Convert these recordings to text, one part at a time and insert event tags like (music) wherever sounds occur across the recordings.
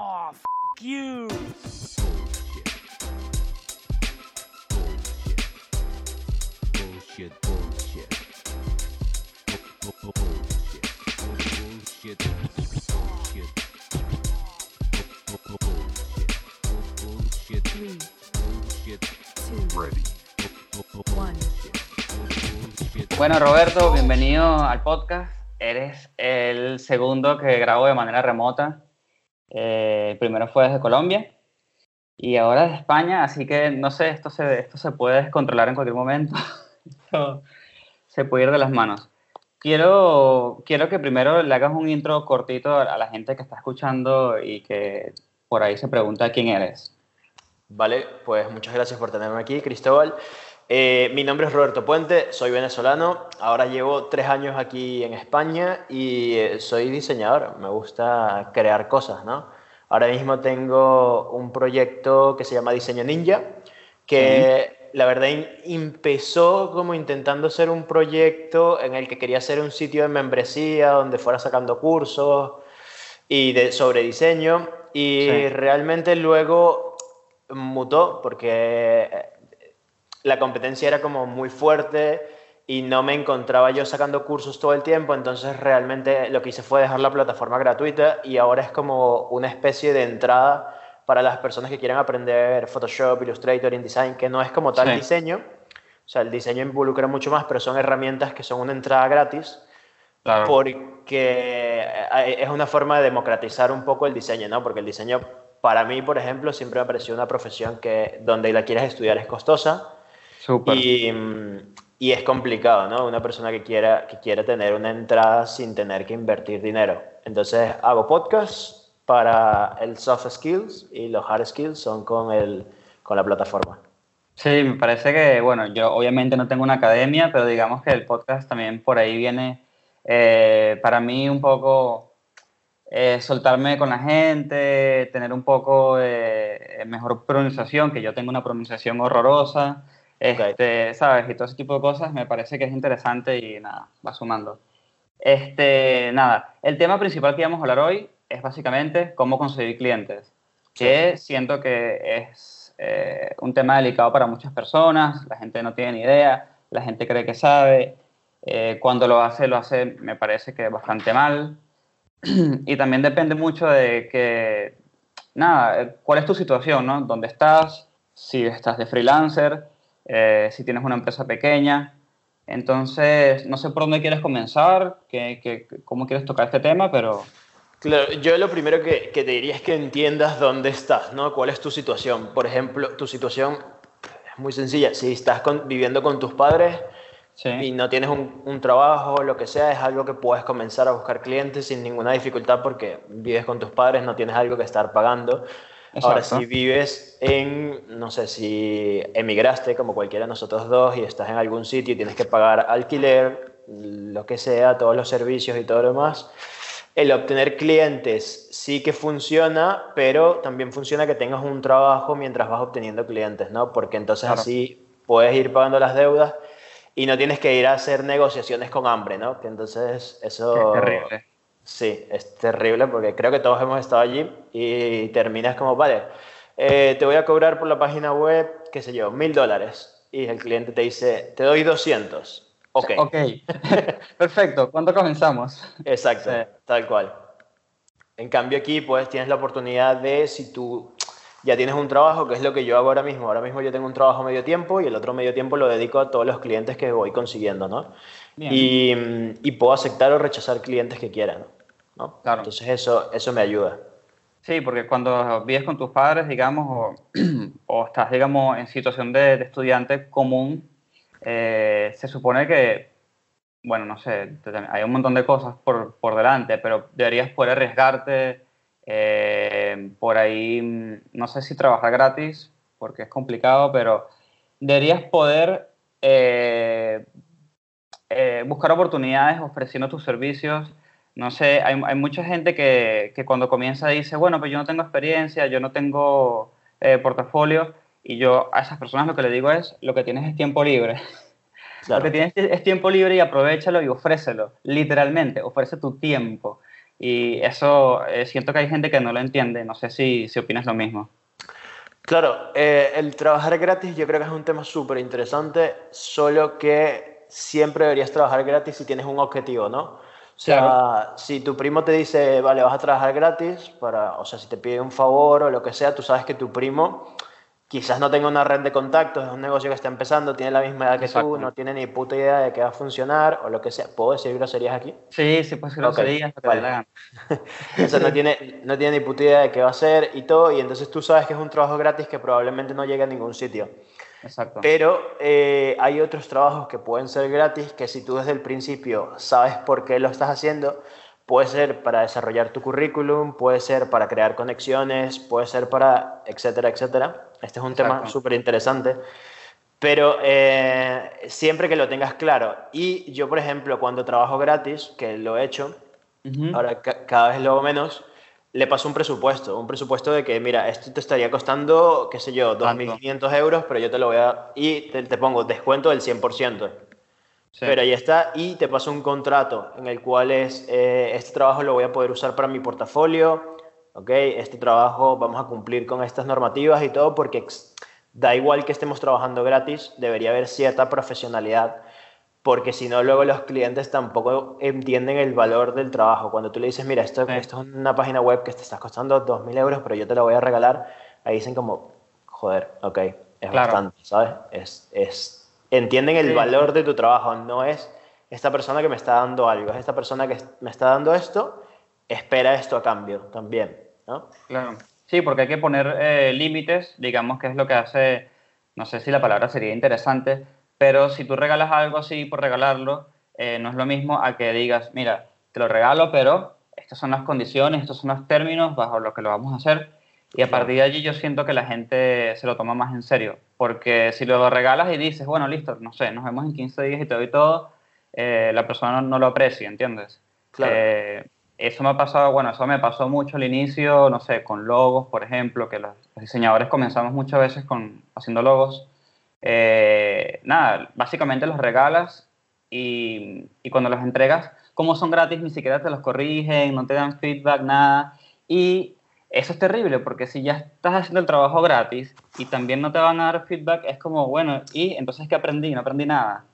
Oh, f you. Bullshit, bullshit. Bu- bu- Bullshit. Bullshit. Bullshit. Bu- bu- Bullshit. Bullshit. Three, Bullshit. two, Ready. Bu- bu- one. Bullshit. Bueno, Roberto, bienvenido al podcast. Eres el segundo que grabo de manera remota. Eh, primero fue desde Colombia y ahora desde España, así que no sé, esto se, esto se puede descontrolar en cualquier momento. (laughs) Se puede ir de las manos. Quiero, quiero que primero le hagas un intro cortito a la gente que está escuchando y que por ahí se pregunta quién eres. Vale, pues muchas gracias por tenerme aquí, Cristóbal. Eh, mi nombre es Roberto Puente, soy venezolano, ahora llevo tres años aquí en España y eh, soy diseñador, me gusta crear cosas, ¿no? Ahora mismo tengo un proyecto que se llama Diseño Ninja, que la verdad empezó como intentando ser un proyecto en el que quería ser un sitio de membresía donde fuera sacando cursos y de, sobre diseño y Sí. realmente luego mutó porque la competencia era como muy fuerte y no me encontraba yo sacando cursos todo el tiempo, entonces realmente lo que hice fue dejar la plataforma gratuita y ahora es como una especie de entrada para las personas que quieran aprender Photoshop, Illustrator, InDesign, que no es como tal Sí. diseño, o sea, el diseño involucra mucho más, pero son herramientas que son una entrada gratis Claro. porque es una forma de democratizar un poco el diseño, ¿no? Porque el diseño, para mí, por ejemplo, siempre me ha parecido una profesión que donde la quieras estudiar es costosa Y, y es complicado, ¿no? Una persona que quiera, que quiera tener una entrada sin tener que invertir dinero. Entonces, hago podcasts para el soft skills y los hard skills son con, el, con la plataforma. Sí, me parece que, bueno, yo obviamente no tengo una academia, pero digamos que el podcast también por ahí viene eh, para mí un poco eh, soltarme con la gente, tener un poco de mejor pronunciación, que yo tengo una pronunciación horrorosa, este, ¿sabes? Y todo ese tipo de cosas me parece que es interesante y nada, va sumando. Este, nada, el tema principal que vamos a hablar hoy es básicamente cómo conseguir clientes, que siento que es eh, un tema delicado para muchas personas, la gente no tiene ni idea, la gente cree que sabe, eh, cuando lo hace, lo hace, me parece que bastante mal, (clears throat) y también depende mucho de que, nada, cuál es tu situación, ¿no? ¿Dónde estás? Si estás de freelancer, eh, si tienes una empresa pequeña. Entonces, no sé por dónde quieres comenzar, qué, qué- cómo quieres tocar este tema, pero Claro, yo lo primero que, que te diría es que entiendas dónde estás, ¿no? ¿Cuál es tu situación? Por ejemplo, tu situación es muy sencilla. Si estás con- viviendo con tus padres sí. y no tienes un, un trabajo o lo que sea, es algo que puedes comenzar a buscar clientes sin ninguna dificultad porque vives con tus padres, no tienes algo que estar pagando. Ahora, Exacto. si vives en, no sé, si emigraste como cualquiera de nosotros dos y estás en algún sitio y tienes que pagar alquiler, lo que sea, todos los servicios y todo lo demás, el obtener clientes sí que funciona, pero también funciona que tengas un trabajo mientras vas obteniendo clientes, ¿no? Porque entonces Claro. así puedes ir pagando las deudas y no tienes que ir a hacer negociaciones con hambre, ¿no? Que entonces eso... es terrible. Sí, es terrible porque creo que todos hemos estado allí y terminas como, vale, eh, te voy a cobrar por la página web, qué sé yo, mil dólares. Y el cliente te dice, te doy 200. Ok, Ok, (laughs) perfecto. ¿Cuándo comenzamos? exacto, Sí. tal cual. En cambio aquí pues tienes la oportunidad de, si tú ya tienes un trabajo, que es lo que yo hago ahora mismo. Ahora mismo yo tengo un trabajo medio tiempo y el otro medio tiempo lo dedico a todos los clientes que voy consiguiendo, ¿no? Y, mm, y puedo aceptar o rechazar clientes que quieran, ¿no? Claro. Entonces eso, eso me ayuda. Sí, porque cuando vives con tus padres, digamos, o, (clears throat) o estás, digamos, en situación de, de estudiante común, eh, se supone que, bueno, no sé, hay un montón de cosas por, por delante, pero deberías poder arriesgarte eh, por ahí, mm, no sé si trabajar gratis, porque es complicado, pero deberías poder eh, eh, buscar oportunidades ofreciendo tus servicios. No sé, hay, hay mucha gente que, que cuando comienza dice, bueno, pues yo no tengo experiencia, yo no tengo eh, portafolio, y yo a esas personas lo que le digo es, lo que tienes es tiempo libre. (laughs) Claro. Lo que tienes es tiempo libre y aprovechalo y ofrécelo, literalmente, ofrece tu tiempo. Y eso eh, siento que hay gente que no lo entiende. No sé si, si opinas lo mismo. Claro, eh, el trabajar gratis yo creo que es un tema súper interesante, solo que siempre deberías trabajar gratis si tienes un objetivo, ¿no? O sea, Claro. si tu primo te dice, vale, vas a trabajar gratis, para, o sea, si te pide un favor o lo que sea, tú sabes que tu primo quizás no tenga una red de contactos, es un negocio que está empezando, tiene la misma edad que tú, no tiene ni puta idea de que va a funcionar o lo que sea. ¿Puedo decir groserías aquí? Sí, sí, pues groserías, dé vale. la gana. O sea, no tiene, no tiene ni puta idea de qué va a hacer y todo, y entonces tú sabes que es un trabajo gratis que probablemente no llegue a ningún sitio. Exacto. Pero eh, hay otros trabajos que pueden ser gratis que si tú desde el principio sabes por qué lo estás haciendo, puede ser para desarrollar tu currículum, puede ser para crear conexiones, puede ser para etcétera, etcétera. Este es un tema Exacto. súper interesante. Pero eh, siempre que lo tengas claro. Y yo, por ejemplo, cuando trabajo gratis, que lo he hecho, Ujú. ahora ca- cada vez lo hago menos, le paso un presupuesto, un presupuesto de que, mira, esto te estaría costando, qué sé yo, Tanto. 2.500 euros, pero yo te lo voy a... Y te, te pongo descuento del 100%. Sí. Pero ahí está, y te paso un contrato en el cual es, eh, este trabajo lo voy a poder usar para mi portafolio, ¿ok? Este trabajo vamos a cumplir con estas normativas y todo, porque da igual que estemos trabajando gratis, debería haber cierta profesionalidad, porque si no, luego los clientes tampoco entienden el valor del trabajo. Cuando tú le dices, mira, esto, Sí. esto es una página web que te está costando 2.000 euros, pero yo te la voy a regalar, ahí dicen como, joder, ok, es Claro. bastante, ¿sabes? Es, es, entienden el Sí. valor de tu trabajo, no es esta persona que me está dando algo, es esta persona que me está dando esto, espera esto a cambio también, ¿no? Claro. Sí, porque hay que poner eh, límites, digamos que es lo que hace, no sé si la palabra sería interesante, pero si tú regalas algo así por regalarlo, eh, no es lo mismo a que digas, mira, te lo regalo, pero estas son las condiciones, estos son los términos bajo los que lo vamos a hacer. Y a partir de allí yo siento que la gente se lo toma más en serio, porque si lo regalas y dices, bueno, listo, no sé, nos vemos en 15 días y te doy todo, eh, la persona no lo aprecia, ¿entiendes? Claro. Eh, eso me ha pasado, bueno, eso me pasó mucho al inicio, no sé, con logos, por ejemplo, que los, los diseñadores comenzamos muchas veces con, haciendo logos. Eh, nada, básicamente los regalas y, y cuando los entregas, como son gratis, ni siquiera te los corrigen, no te dan feedback, nada. Y eso es terrible, porque si ya estás haciendo el trabajo gratis y también no te van a dar feedback, es como, bueno, ¿y entonces qué aprendí? No aprendí nada.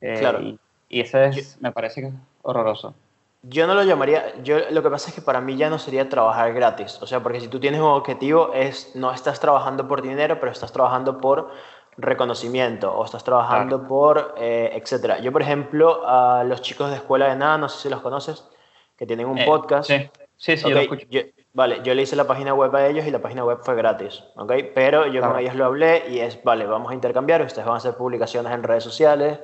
Eh, Claro. Y, y eso es, me parece que es horroroso. Yo no lo llamaría, yo lo que pasa es que para mí ya no sería trabajar gratis, o sea, porque si tú tienes un objetivo es no estás trabajando por dinero, pero estás trabajando por reconocimiento o estás trabajando por eh, etcétera. Yo, por ejemplo, a los chicos de Escuela de Nada, no sé si los conoces, que tienen un Eh, podcast. Sí, sí, sí, yo lo escucho. yo- vale, yo le hice la página web a ellos y la página web fue gratis, ¿ok? Pero yo con Claro. ellos lo hablé y es, vale, vamos a intercambiar, ustedes van a hacer publicaciones en redes sociales,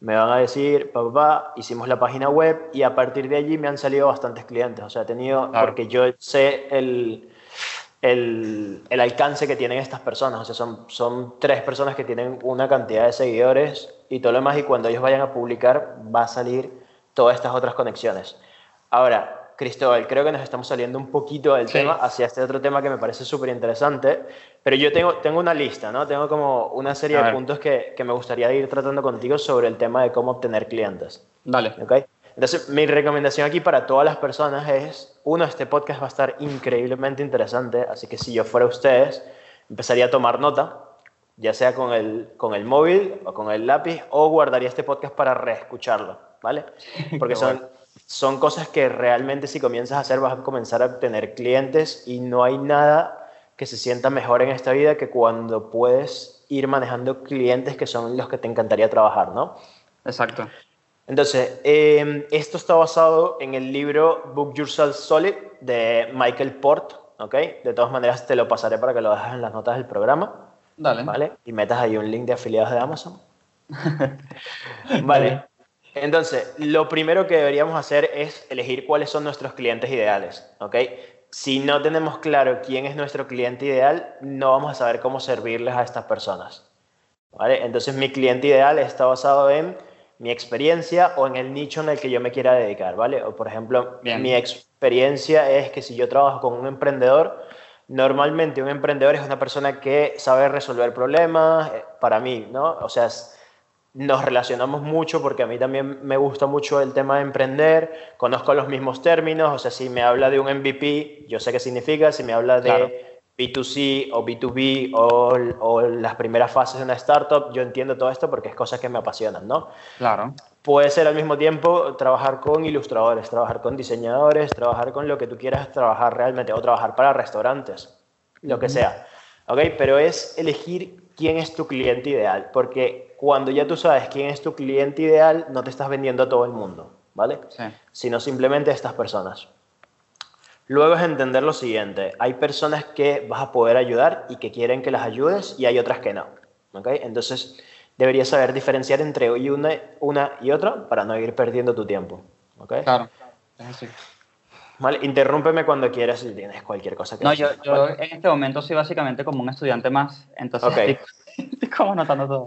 me van a decir, papá, pa, hicimos la página web y a partir de allí me han salido bastantes clientes, o sea, he tenido, Claro. porque yo sé el, el, el alcance que tienen estas personas, o sea, son, son tres personas que tienen una cantidad de seguidores y todo lo demás, y cuando ellos vayan a publicar va a salir todas estas otras conexiones. Ahora, Cristóbal, creo que nos estamos saliendo un poquito del Sí. tema hacia este otro tema que me parece súper interesante, pero yo tengo, tengo una lista, ¿no? Tengo como una serie A de ver. puntos que, que me gustaría ir tratando contigo sobre el tema de cómo obtener clientes. Dale. ¿ok? Entonces, mi recomendación aquí para todas las personas es, uno, este podcast va a estar increíblemente interesante, así que si yo fuera ustedes, empezaría a tomar nota, ya sea con el, con el móvil o con el lápiz, o guardaría este podcast para reescucharlo, ¿vale? (laughs) Porque son, son cosas que realmente si comienzas a hacer vas a comenzar a obtener clientes y no hay nada que se sienta mejor en esta vida que cuando puedes ir manejando clientes que son los que te encantaría trabajar, ¿no? Exacto. Entonces, eh, esto está basado en el libro Book Yourself Solid de Michael Port, ¿ok? De todas maneras, te lo pasaré para que lo dejes en las notas del programa, Dale. ¿vale? Y metas ahí un link de afiliados de Amazon. (laughs) Vale. Entonces, lo primero que deberíamos hacer es elegir cuáles son nuestros clientes ideales, ¿ok? Si no tenemos claro quién es nuestro cliente ideal, no vamos a saber cómo servirles a estas personas, ¿vale? Entonces, mi cliente ideal está basado en mi experiencia o en el nicho en el que yo me quiera dedicar, ¿vale? O, por ejemplo, Bien. mi experiencia es que si yo trabajo con un emprendedor, normalmente un emprendedor es una persona que sabe resolver problemas, eh, para mí, ¿no? O sea, nos relacionamos mucho porque a mí también me gusta mucho el tema de emprender, conozco los mismos términos, o sea, si me habla de un MVP, yo sé qué significa, si me habla de Claro. B2C o B2B o, o las primeras fases de una startup, yo entiendo todo esto porque es cosas que me apasionan, ¿no? Claro. Puede ser al mismo tiempo trabajar con ilustradores, trabajar con diseñadores, trabajar con lo que tú quieras trabajar realmente, o trabajar para restaurantes, lo que sea. ¿Ok? Pero es elegir quién es tu cliente ideal, porque cuando ya tú sabes quién es tu cliente ideal, no te estás vendiendo a todo el mundo, ¿vale? Sí. Sino simplemente a estas personas. Luego es entender lo siguiente, hay personas que vas a poder ayudar y que quieren que las ayudes y hay otras que no. ¿ok? Entonces deberías saber diferenciar entre una, una y otra para no ir perdiendo tu tiempo. ¿ok? Claro. Es así. Vale, interrúmpeme cuando quieras si tienes cualquier cosa que No, yo, en este momento soy básicamente como un estudiante más, entonces Ok. estoy, estoy (laughs) como anotando todo.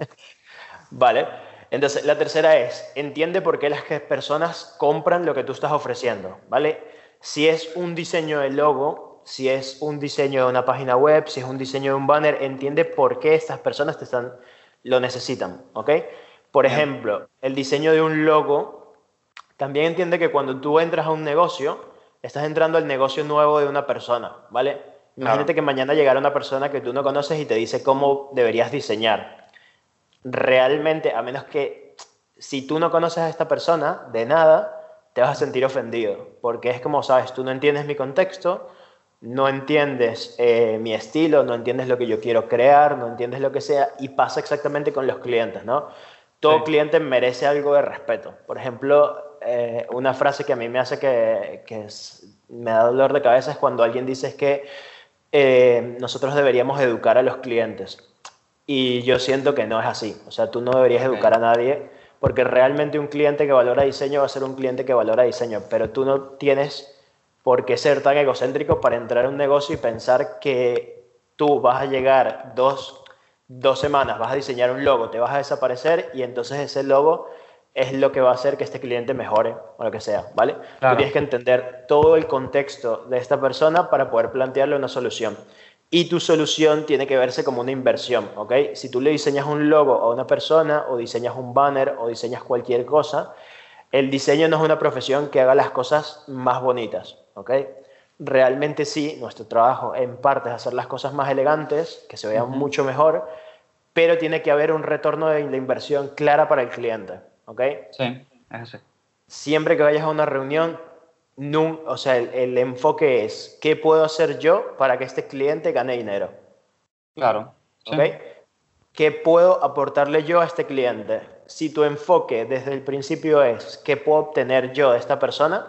Vale. Entonces, la tercera es, entiende por qué las que- personas compran lo que tú estás ofreciendo, ¿vale? Si es un diseño de logo, si es un diseño de una página web, si es un diseño de un banner, entiende por qué estas personas te están, lo necesitan, ¿ok? Por Bien. ejemplo, el diseño de un logo, también entiende que cuando tú entras a un negocio, estás entrando al negocio nuevo de una persona, ¿vale? Imagínate que mañana llegara una persona que tú no conoces y te dice cómo deberías diseñar realmente, a menos que si tú no conoces a esta persona, de nada, te vas a sentir ofendido, porque es como, sabes, tú no entiendes mi contexto, no entiendes eh, mi estilo, no entiendes lo que yo quiero crear, no entiendes lo que sea, y pasa exactamente con los clientes, ¿no? Todo Sí. cliente merece algo de respeto. Por ejemplo, eh, una frase que a mí me hace que, que es- me da dolor de cabeza es cuando alguien dice es que eh, nosotros deberíamos educar a los clientes. Y yo siento que no es así. O sea, tú no deberías educar a nadie porque realmente un cliente que valora diseño va a ser un cliente que valora diseño, pero tú no tienes por qué ser tan egocéntrico para entrar a un negocio y pensar que tú vas a llegar dos, dos semanas, vas a diseñar un logo, te vas a desaparecer y entonces ese logo es lo que va a hacer que este cliente mejore o lo que sea, ¿vale? Claro. Tú tienes que entender todo el contexto de esta persona para poder plantearle una solución. Y tu solución tiene que verse como una inversión, ¿ok? Si tú le diseñas un logo a una persona o diseñas un banner o diseñas cualquier cosa, el diseño no es una profesión que haga las cosas más bonitas, ¿ok? Realmente sí, nuestro trabajo en parte es hacer las cosas más elegantes, que se vean mucho mejor, pero tiene que haber un retorno de la inversión clara para el cliente, ¿ok? Sí, es así. siempre que vayas a una reunión, nun- o sea, el, el enfoque es, ¿qué puedo hacer yo para que este cliente gane dinero? Claro. sí. ¿Ok? ¿Qué puedo aportarle yo a este cliente? Si tu enfoque desde el principio es, ¿qué puedo obtener yo de esta persona?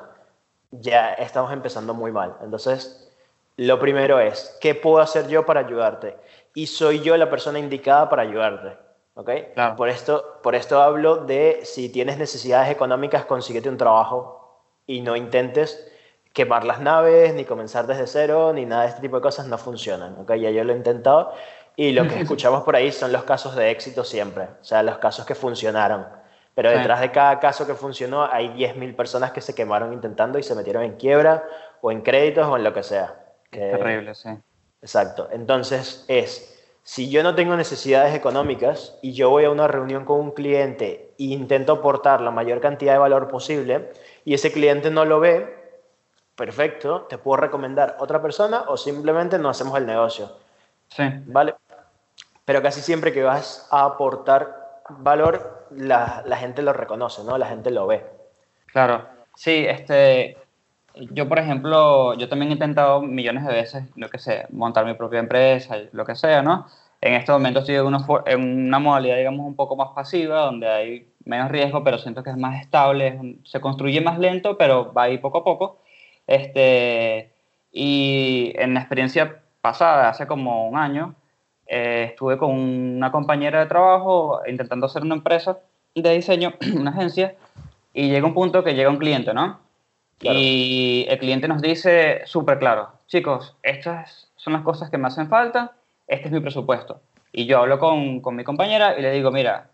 Ya estamos empezando muy mal. Entonces, lo primero es, ¿qué puedo hacer yo para ayudarte? Y soy yo la persona indicada para ayudarte. ¿Ok? Claro. Por, esto, por esto hablo de si tienes necesidades económicas, consíguete un trabajo y no intentes quemar las naves, ni comenzar desde cero, ni nada de este tipo de cosas no funcionan. ¿ok? Ya yo lo he intentado y lo que (laughs) escuchamos por ahí son los casos de éxito siempre, o sea, los casos que funcionaron. Pero detrás de cada caso que funcionó hay 10.000 personas que se quemaron intentando y se metieron en quiebra o en créditos o en lo que sea. Terrible, sí. Exacto. Entonces es, si yo no tengo necesidades económicas y yo voy a una reunión con un cliente e intento aportar la mayor cantidad de valor posible y ese cliente no lo ve, perfecto, te puedo recomendar otra persona o simplemente no hacemos el negocio, Sí, ¿vale? Pero casi siempre que vas a aportar valor, la, la gente lo reconoce, ¿no? La gente lo ve. claro. Sí, este, yo por ejemplo, yo también he intentado millones de veces, lo que sé, montar mi propia empresa, lo que sea, ¿no? En este momento estoy en una, modalidad, digamos, un poco más pasiva, donde hay menos riesgo, pero siento que es más estable, se construye más lento, pero va ahí poco a poco. Este, y en la experiencia pasada, hace como un año, eh, estuve con una compañera de trabajo intentando hacer una empresa de diseño, (clears throat) una agencia, y llega un punto que llega un cliente, ¿no? Claro. Y el cliente nos dice súper claro, chicos, estas son las cosas que me hacen falta, este es mi presupuesto. Y yo hablo con, con mi compañera y le digo, mira,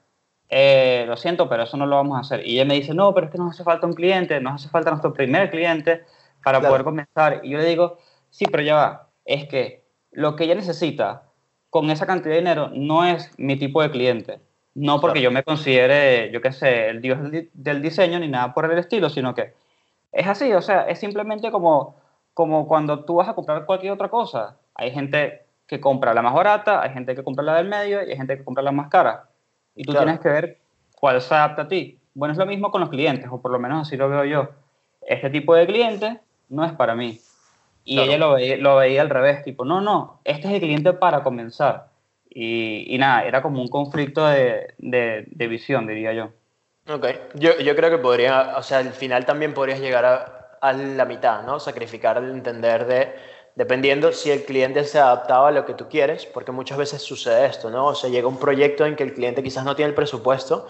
eh, lo siento, pero eso no lo vamos a hacer. Y ella me dice, no, pero es que nos hace falta un cliente, nos hace falta nuestro primer cliente para Claro. poder comenzar. Y yo le digo, sí, pero ya va, es que lo que ella necesita con esa cantidad de dinero no es mi tipo de cliente. No porque Claro. yo me considere, yo qué sé, el dios del, di- del diseño ni nada por el estilo, sino que es así, o sea, es simplemente como, como cuando tú vas a comprar cualquier otra cosa. Hay gente que compra la más barata, hay gente que compra la del medio y hay gente que compra la más cara. Y tú Claro. tienes que ver cuál se adapta a ti. Bueno, es lo mismo con los clientes, o por lo menos así lo veo yo. Este tipo de cliente no es para mí. Y Claro. ella lo veía, lo veía al revés, tipo, no, no, este es el cliente para comenzar. Y, y nada, era como un conflicto de, de, de visión, diría yo. Ok, yo, yo creo que podría, o sea, al final también podrías llegar a, a la mitad, ¿no? Sacrificar el entender de, dependiendo si el cliente se adaptaba a lo que tú quieres, porque muchas veces sucede esto, ¿no? O sea, llega un proyecto en que el cliente quizás no tiene el presupuesto,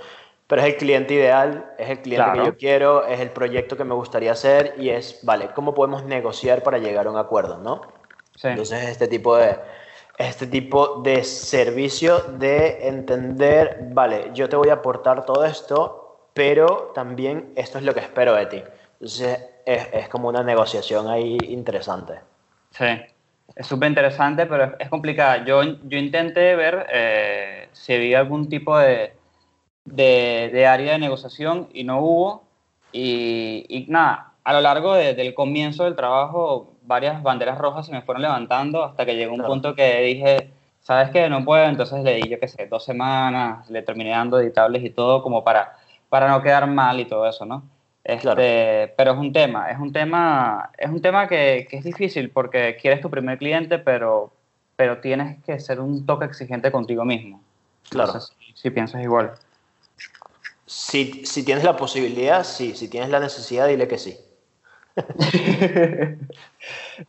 pero es el cliente ideal, es el cliente Claro. que yo quiero, es el proyecto que me gustaría hacer y es, vale, ¿cómo podemos negociar para llegar a un acuerdo, ¿no? Sí, Entonces, este tipo de, este tipo de servicio de entender, vale, yo te voy a aportar todo esto, pero también esto es lo que espero de ti. Entonces, es, es como una negociación ahí interesante. sí. Es súper interesante, pero es, es complicada. Yo, yo intenté ver eh, si había algún tipo de, de, de área de negociación y no hubo. Y, y nada, a lo largo de- del comienzo del trabajo, varias banderas rojas se me fueron levantando hasta que llegó un Claro. punto que dije, ¿sabes qué? No puedo. Entonces le di, yo qué sé, dos semanas, le terminé dando editables y todo como para, para no quedar mal y todo eso, ¿no? Este, Claro. Pero es un tema, es un tema, es un tema que, que es difícil porque quieres tu primer cliente, pero, pero tienes que ser un toque exigente contigo mismo. Claro. Sé si, si piensas igual. Si, si tienes la posibilidad, sí. Si tienes la necesidad, dile que sí. (laughs)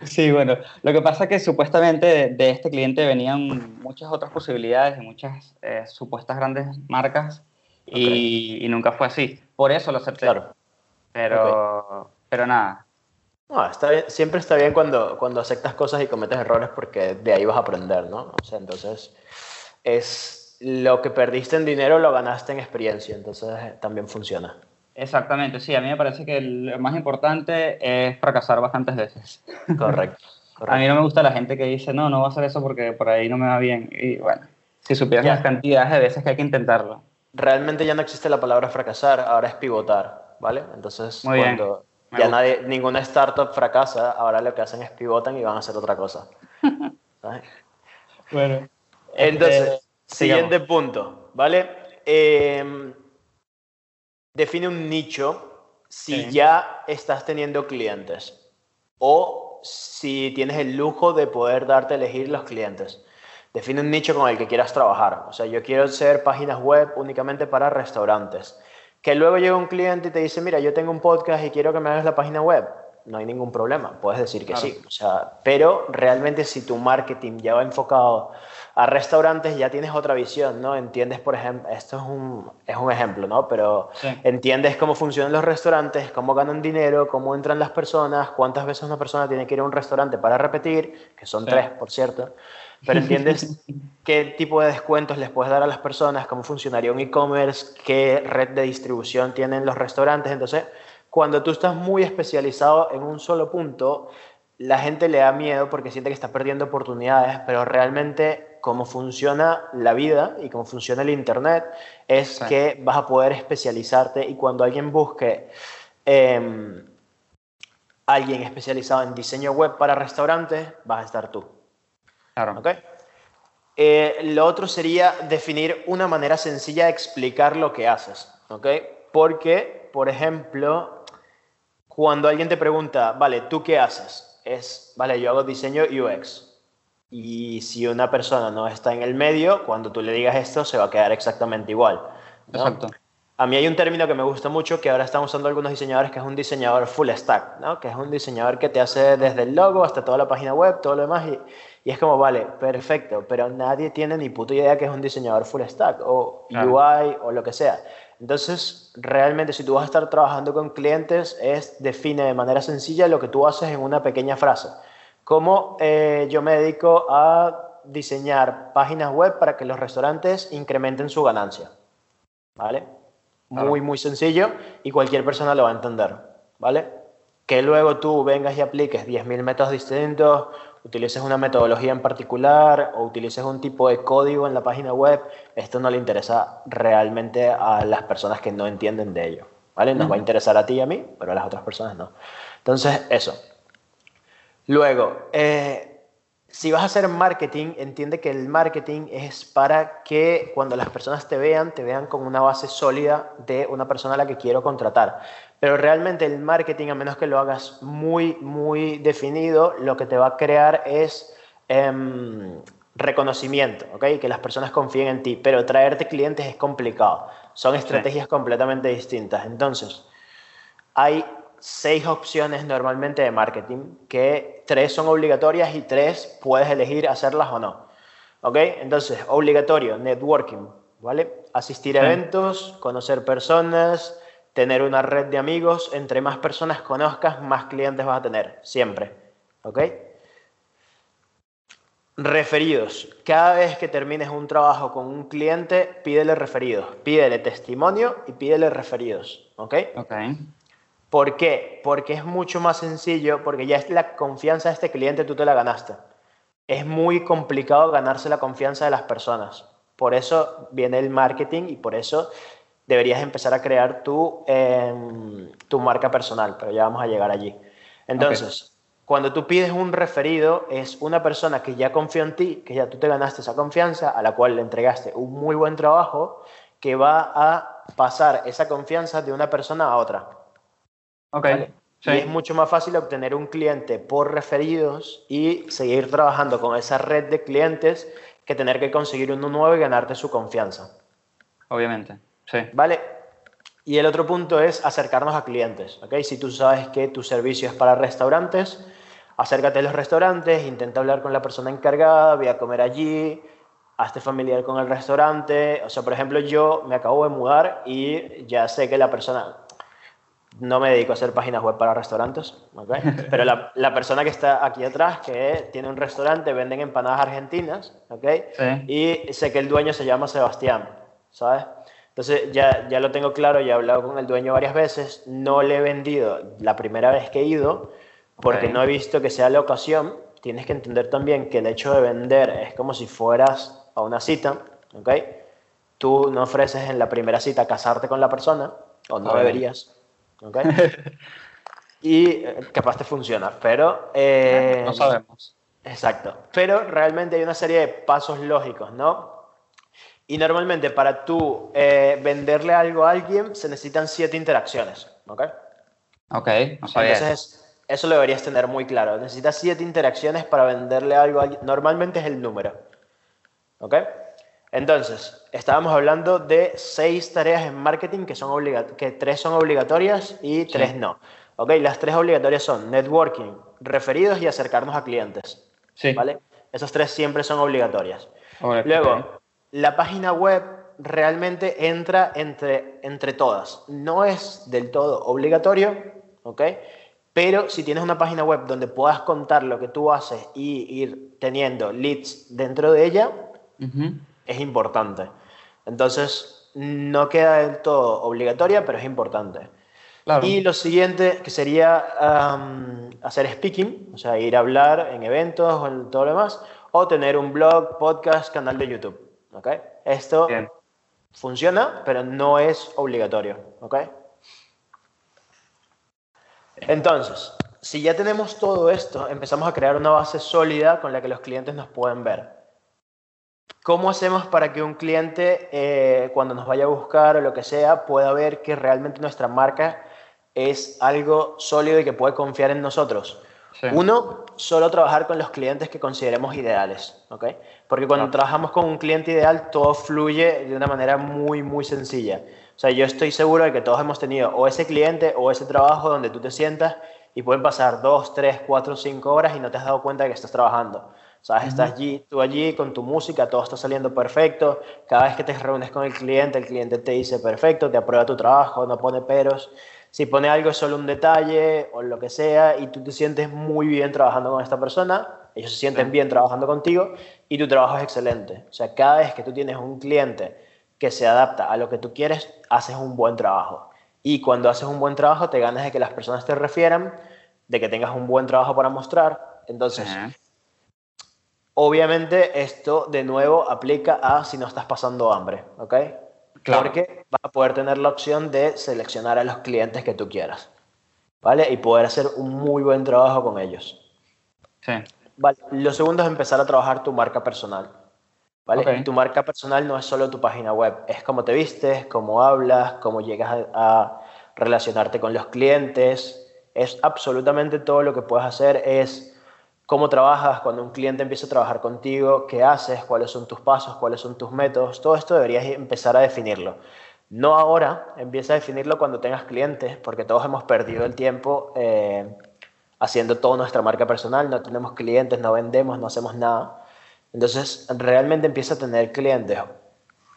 Sí, bueno, lo que pasa es que supuestamente de, de este cliente venían muchas otras posibilidades de muchas eh, supuestas grandes marcas y, y nunca fue así. Por eso lo acepté. Claro. Pero, pero nada, No, está bien, siempre está bien cuando, cuando aceptas cosas y cometes errores porque de ahí vas a aprender, ¿no? O sea, entonces es lo que perdiste en dinero lo ganaste en experiencia, entonces eh, también funciona. exactamente, sí, a mí me parece que lo más importante es fracasar bastantes veces. Correcto. (laughs) A mí no me gusta la gente que dice, no, no voy a hacer eso porque por ahí no me va bien. Y bueno, si supieras Ya. las cantidades de veces que hay que intentarlo. Realmente ya no existe la palabra fracasar, ahora es pivotar, ¿vale? Entonces, Muy cuando ya nadie, ninguna startup fracasa, ahora lo que hacen es pivotan y van a hacer otra cosa. (laughs) ¿sabes? Bueno. Entonces, Este, siguiente punto, ¿vale? Eh, define un nicho si Sí. ya estás teniendo clientes o si tienes el lujo de poder darte a elegir los clientes. Define un nicho con el que quieras trabajar. O sea, yo quiero hacer páginas web únicamente para restaurantes. Que luego llega un cliente y te dice, mira, yo tengo un podcast y quiero que me hagas la página web. No hay ningún problema, puedes decir que Claro. sí. O sea, pero realmente si tu marketing ya va enfocado a restaurantes, ya tienes otra visión, ¿no? Entiendes, por ejemplo, esto es un, es un ejemplo, ¿no? Pero Sí. entiendes cómo funcionan los restaurantes, cómo ganan dinero, cómo entran las personas, cuántas veces una persona tiene que ir a un restaurante para repetir, que son Sí. tres, por cierto. Pero (laughs) entiendes qué tipo de descuentos les puedes dar a las personas, cómo funcionaría un e-commerce, qué red de distribución tienen los restaurantes. Entonces, cuando tú estás muy especializado en un solo punto, la gente le da miedo porque siente que está perdiendo oportunidades, pero realmente cómo funciona la vida y cómo funciona el Internet es Sí. que vas a poder especializarte y cuando alguien busque em, alguien especializado en diseño web para restaurantes, vas a estar tú. Claro. ¿ok? Eh, lo otro sería definir una manera sencilla de explicar lo que haces, ¿ok? Porque, por ejemplo, cuando alguien te pregunta, vale, ¿tú qué haces? Es, vale, yo hago diseño UX. Y si una persona no está en el medio, cuando tú le digas esto, se va a quedar exactamente igual. ¿no? Exacto. A mí hay un término que me gusta mucho que ahora están usando algunos diseñadores que es un diseñador full stack, ¿no? Que es un diseñador que te hace desde el logo hasta toda la página web, todo lo demás y, y es como, vale, perfecto, pero nadie tiene ni puta idea que es un diseñador full stack o Claro. UI o lo que sea. Entonces, realmente si tú vas a estar trabajando con clientes, es define de manera sencilla lo que tú haces en una pequeña frase. Como eh, yo me dedico a diseñar páginas web para que los restaurantes incrementen su ganancia. ¿Vale? Claro. Muy, muy sencillo y cualquier persona lo va a entender. ¿Vale? Que luego tú vengas y apliques 10.000 métodos distintos utilices una metodología en particular o utilices un tipo de código en la página web, esto no le interesa realmente a las personas que no entienden de ello. ¿Vale? Nos va a interesar a ti y a mí, pero a las otras personas no. Entonces, eso. Luego, eh, si vas a hacer marketing, entiende que el marketing es para que cuando las personas te vean, te vean con una base sólida de una persona a la que quiero contratar. Pero realmente el marketing, a menos que lo hagas muy, muy definido, lo que te va a crear es em, reconocimiento, ¿ok? Que las personas confíen en ti. Pero traerte clientes es complicado. Son estrategias completamente distintas. Entonces, hay seis opciones normalmente de marketing, que tres son obligatorias y tres puedes elegir hacerlas o no. ¿Ok? Entonces, obligatorio, networking, ¿vale? Asistir a eventos, conocer personas, tener una red de amigos. Entre más personas conozcas, más clientes vas a tener, siempre. ¿Ok? Referidos. Cada vez que termines un trabajo con un cliente, pídele referidos. Pídele testimonio y pídele referidos. ¿Ok? Ok. ¿Por qué? Porque es mucho más sencillo, porque ya es la confianza de este cliente, tú te la ganaste. Es muy complicado ganarse la confianza de las personas. Por eso viene el marketing y por eso deberías empezar a crear tu, em, tu marca personal, pero ya vamos a llegar allí. Entonces, cuando tú pides un referido, es una persona que ya confió en ti, que ya tú te ganaste esa confianza, a la cual le entregaste un muy buen trabajo, que va a pasar esa confianza de una persona a otra. Ok. Y es mucho más fácil obtener un cliente por referidos y seguir trabajando con esa red de clientes que tener que conseguir uno nuevo y ganarte su confianza. Obviamente. Sí. ¿Vale? Y el otro punto es acercarnos a clientes. ¿ok? Si tú sabes que tu servicio es para restaurantes, acércate a los restaurantes, intenta hablar con la persona encargada, voy a comer allí, hazte familiar con el restaurante. O sea, por ejemplo, yo me acabo de mudar y ya sé que la persona, no me dedico a hacer páginas web para restaurantes, (laughs) pero la, la, persona que está aquí atrás, que tiene un restaurante, venden empanadas argentinas, ¿ok? Sí. y sé que el dueño se llama Sebastián, ¿sabes? Entonces ya, ya lo tengo claro, ya he hablado con el dueño varias veces, no le he vendido la primera vez que he ido, porque Ok. no he visto que sea la ocasión. Tienes que entender también que el hecho de vender es como si fueras a una cita, ¿ok? Tú no ofreces en la primera cita casarte con la persona, o no Obviamente. deberías, ¿ok? (laughs) y eh, capaz te funciona, pero... eh, no sabemos. Exacto. Pero realmente hay una serie de pasos lógicos, ¿no? Y normalmente para tú eh, venderle algo a alguien se necesitan siete interacciones, ¿ok? Ok, no sabía. eso. Entonces eso lo deberías tener muy claro. Necesitas siete interacciones para venderle algo a alguien. Normalmente es el número, ¿ok? Entonces, estábamos hablando de seis tareas en marketing que, son obliga- que tres son obligatorias y tres no. ¿Ok? Las tres obligatorias son networking, referidos y acercarnos a clientes. Sí. ¿Vale? Esas tres siempre son obligatorias. Luego, la página web realmente entra entre, entre todas. No es del todo obligatorio, ¿ok? Pero si tienes una página web donde puedas contar lo que tú haces y ir teniendo leads dentro de ella, es importante. Entonces, no queda del todo obligatoria, pero es importante. Claro. Y lo siguiente que sería hacer speaking, o sea, ir a hablar en eventos o en todo lo demás, o tener un blog, podcast, canal de YouTube. ¿Ok? Esto Bien. funciona, pero no es obligatorio. ¿ok? Entonces, si ya tenemos todo esto, empezamos a crear una base sólida con la que los clientes nos pueden ver. ¿Cómo hacemos para que un cliente, eh, cuando nos vaya a buscar o lo que sea, pueda ver que realmente nuestra marca es algo sólido y que puede confiar en nosotros? Sí. Uno, solo trabajar con los clientes que consideremos ideales, ¿ok? Porque cuando Claro. trabajamos con un cliente ideal, todo fluye de una manera muy, muy sencilla. O sea, yo estoy seguro de que todos hemos tenido o ese cliente o ese trabajo donde tú te sientas y pueden pasar dos, tres, cuatro, cinco horas y no te has dado cuenta de que estás trabajando. ¿Sabes? Estás allí, tú allí con tu música, todo está saliendo perfecto. Cada vez que te reúnes con el cliente, el cliente te dice perfecto, te aprueba tu trabajo, no pone peros. Si pone algo es solo un detalle o lo que sea y tú te sientes muy bien trabajando con esta persona, ellos se sienten bien trabajando contigo y tu trabajo es excelente. O sea, cada vez que tú tienes un cliente que se adapta a lo que tú quieres, haces un buen trabajo. Y cuando haces un buen trabajo, te ganas de que las personas te refieran, de que tengas un buen trabajo para mostrar. Entonces. Obviamente esto de nuevo aplica a si no estás pasando hambre, ¿ok? Claro. Porque vas a poder tener la opción de seleccionar a los clientes que tú quieras, ¿vale? Y poder hacer un muy buen trabajo con ellos. Sí. Vale. Lo segundo es empezar a trabajar tu marca personal. ¿Vale? Ok. Y tu marca personal no es solo tu página web, es cómo te vistes, cómo hablas, cómo llegas a, a relacionarte con los clientes. Es absolutamente todo lo que puedes hacer, es cómo trabajas cuando un cliente empieza a trabajar contigo, qué haces, cuáles son tus pasos, cuáles son tus métodos. Todo esto deberías empezar a definirlo. No ahora, empieza a definirlo cuando tengas clientes, porque todos hemos perdido el tiempo eh, haciendo toda nuestra marca personal, no tenemos clientes, no vendemos, no hacemos nada. Entonces, realmente empieza a tener clientes.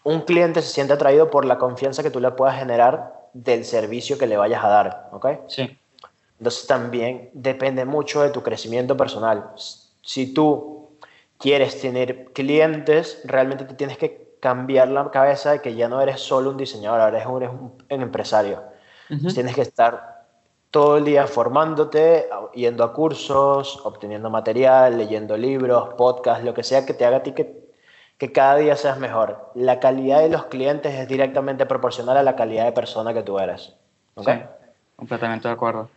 Un cliente se siente atraído por la confianza que tú le puedas generar del servicio que le vayas a dar, ¿ok? Sí. Entonces también depende mucho de tu crecimiento personal. Si tú quieres tener clientes, realmente te tienes que cambiar la cabeza de que ya no eres solo un diseñador, ahora eres un, eres un- un empresario. Ujú. Tienes que estar todo el día formándote, yendo a cursos, obteniendo material, leyendo libros, podcasts, lo que sea que te haga a ti que, que cada día seas mejor. La calidad de los clientes es directamente proporcional a la calidad de persona que tú eres. ¿ok? Sí, completamente de acuerdo.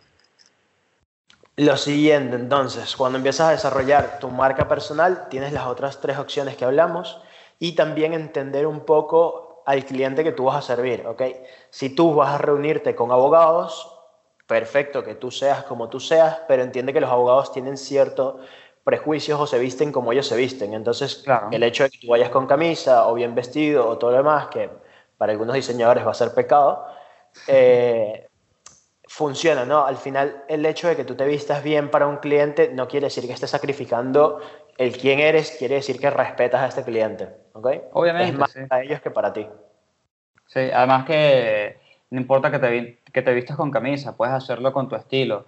Lo siguiente, entonces, cuando empiezas a desarrollar tu marca personal, tienes las otras tres opciones que hablamos y también entender un poco al cliente que tú vas a servir, ¿ok? Si tú vas a reunirte con abogados, perfecto que tú seas como tú seas, pero entiende que los abogados tienen ciertos prejuicios o se visten como ellos se visten. Entonces, Claro. el hecho de que tú vayas con camisa o bien vestido o todo lo demás, que para algunos diseñadores va a ser pecado, eh, funciona, ¿no? Al final, el hecho de que tú te vistas bien para un cliente no quiere decir que estés sacrificando el quién eres, quiere decir que respetas a este cliente, ¿ok? Obviamente, Es más sí. para ellos que para ti. Sí, además que no importa que te, que te vistas con camisa, puedes hacerlo con tu estilo.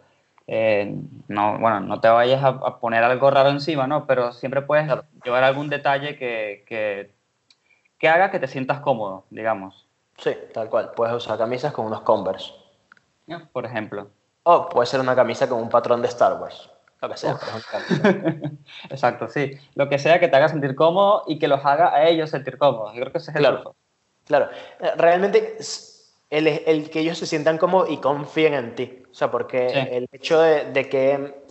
Eh, no, bueno, no te vayas a, a poner algo raro encima, ¿no? Pero siempre puedes Claro. llevar algún detalle que, que, que haga que te sientas cómodo, digamos. Sí, tal cual. Puedes usar camisas con unos Converse. ¿No? Por ejemplo. O puede ser una camisa con un patrón de Star Wars. Lo que sea. (laughs) Exacto, sí. Lo que sea que te haga sentir cómodo y que los haga a ellos sentir cómodos. Yo creo que ese es el Claro. Claro, eh, realmente el, el que ellos se sientan cómodos y confíen en ti. O sea, porque Sí. el hecho de, de que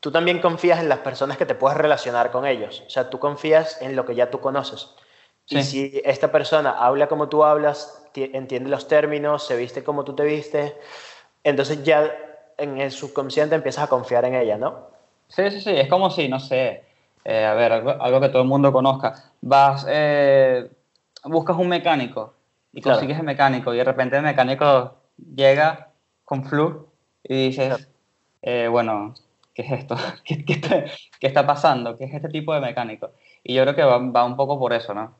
tú también confías en las personas que te puedes relacionar con ellos. O sea, tú confías en lo que ya tú conoces. Y Sí. si esta persona habla como tú hablas, ti- entiende los términos, se viste como tú te vistes, entonces ya en el subconsciente empiezas a confiar en ella, ¿no? Sí, sí, sí, es como si, no sé, eh, a ver, algo, algo que todo el mundo conozca. Vas, eh, buscas un mecánico y Claro. consigues el mecánico y de repente el mecánico llega con flu y dices, Claro. eh, bueno, ¿qué es esto? (laughs) ¿Qué, qué está, qué está pasando? ¿Qué es este tipo de mecánico? Y yo creo que va, va un poco por eso, ¿no?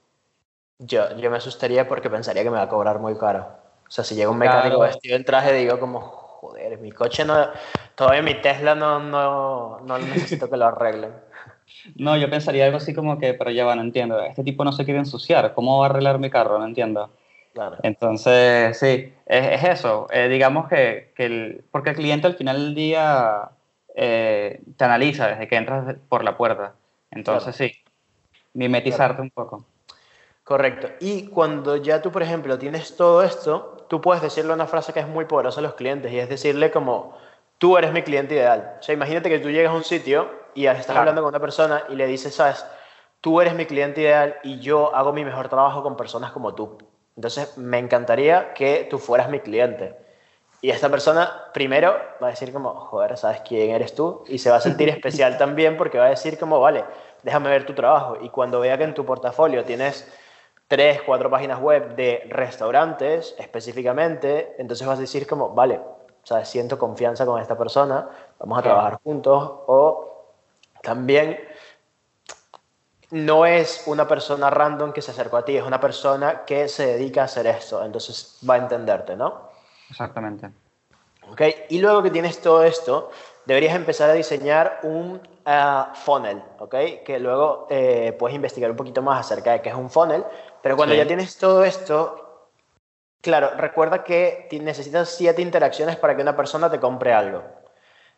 Yo, yo me asustaría porque pensaría que me va a cobrar muy caro. O sea, si llega un mecánico Claro. vestido en traje, digo como, joder, mi coche no... Todavía mi Tesla no, no, no necesito que lo arreglen. (laughs) No, yo pensaría algo así como que, pero ya va, no entiendo, este tipo no se quiere ensuciar, ¿cómo va a arreglar mi carro? No entiendo. Claro. Entonces, sí, es, es eso. Eh, digamos que, que el, porque el cliente al final del día eh, te analiza desde que entras por la puerta. Entonces, sí, mimetizarte un poco. Correcto. Y cuando ya tú, por ejemplo, tienes todo esto, tú puedes decirle una frase que es muy poderosa a los clientes y es decirle como, tú eres mi cliente ideal. O sea, imagínate que tú llegas a un sitio y estás Claro. hablando con una persona y le dices, sabes, tú eres mi cliente ideal y yo hago mi mejor trabajo con personas como tú. Entonces, me encantaría que tú fueras mi cliente. Y esta persona primero va a decir como, joder, ¿sabes quién eres tú? Y se va a sentir (laughs) especial también porque va a decir como, vale, déjame ver tu trabajo. Y cuando vea que en tu portafolio tienes tres, cuatro páginas web de restaurantes específicamente, entonces vas a decir como, vale, ¿sabes? siento confianza con esta persona, vamos a Claro. trabajar juntos. O también no es una persona random que se acercó a ti, es una persona que se dedica a hacer esto, entonces va a entenderte, ¿no? Exactamente. ¿Ok? Y luego que tienes todo esto, deberías empezar a diseñar un ah, funnel, ¿ok? Que luego eh, puedes investigar un poquito más acerca de qué es un funnel, pero cuando Sí. ya tienes todo esto, claro, recuerda que necesitas siete interacciones para que una persona te compre algo.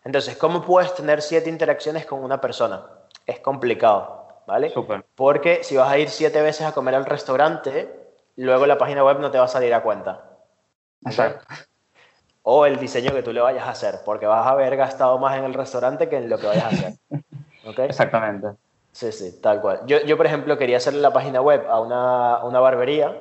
Entonces, ¿cómo puedes tener siete interacciones con una persona? Es complicado, ¿vale? Súper. Porque si vas a ir siete veces a comer al restaurante, luego la página web no te va a salir a cuenta. Exacto. O el diseño que tú le vayas a hacer, porque vas a haber gastado más en el restaurante que en lo que vayas a hacer. (laughs) ¿Ok? Exactamente. Sí, sí, tal cual. Yo, yo, por ejemplo, quería hacerle la página web a una, a una barbería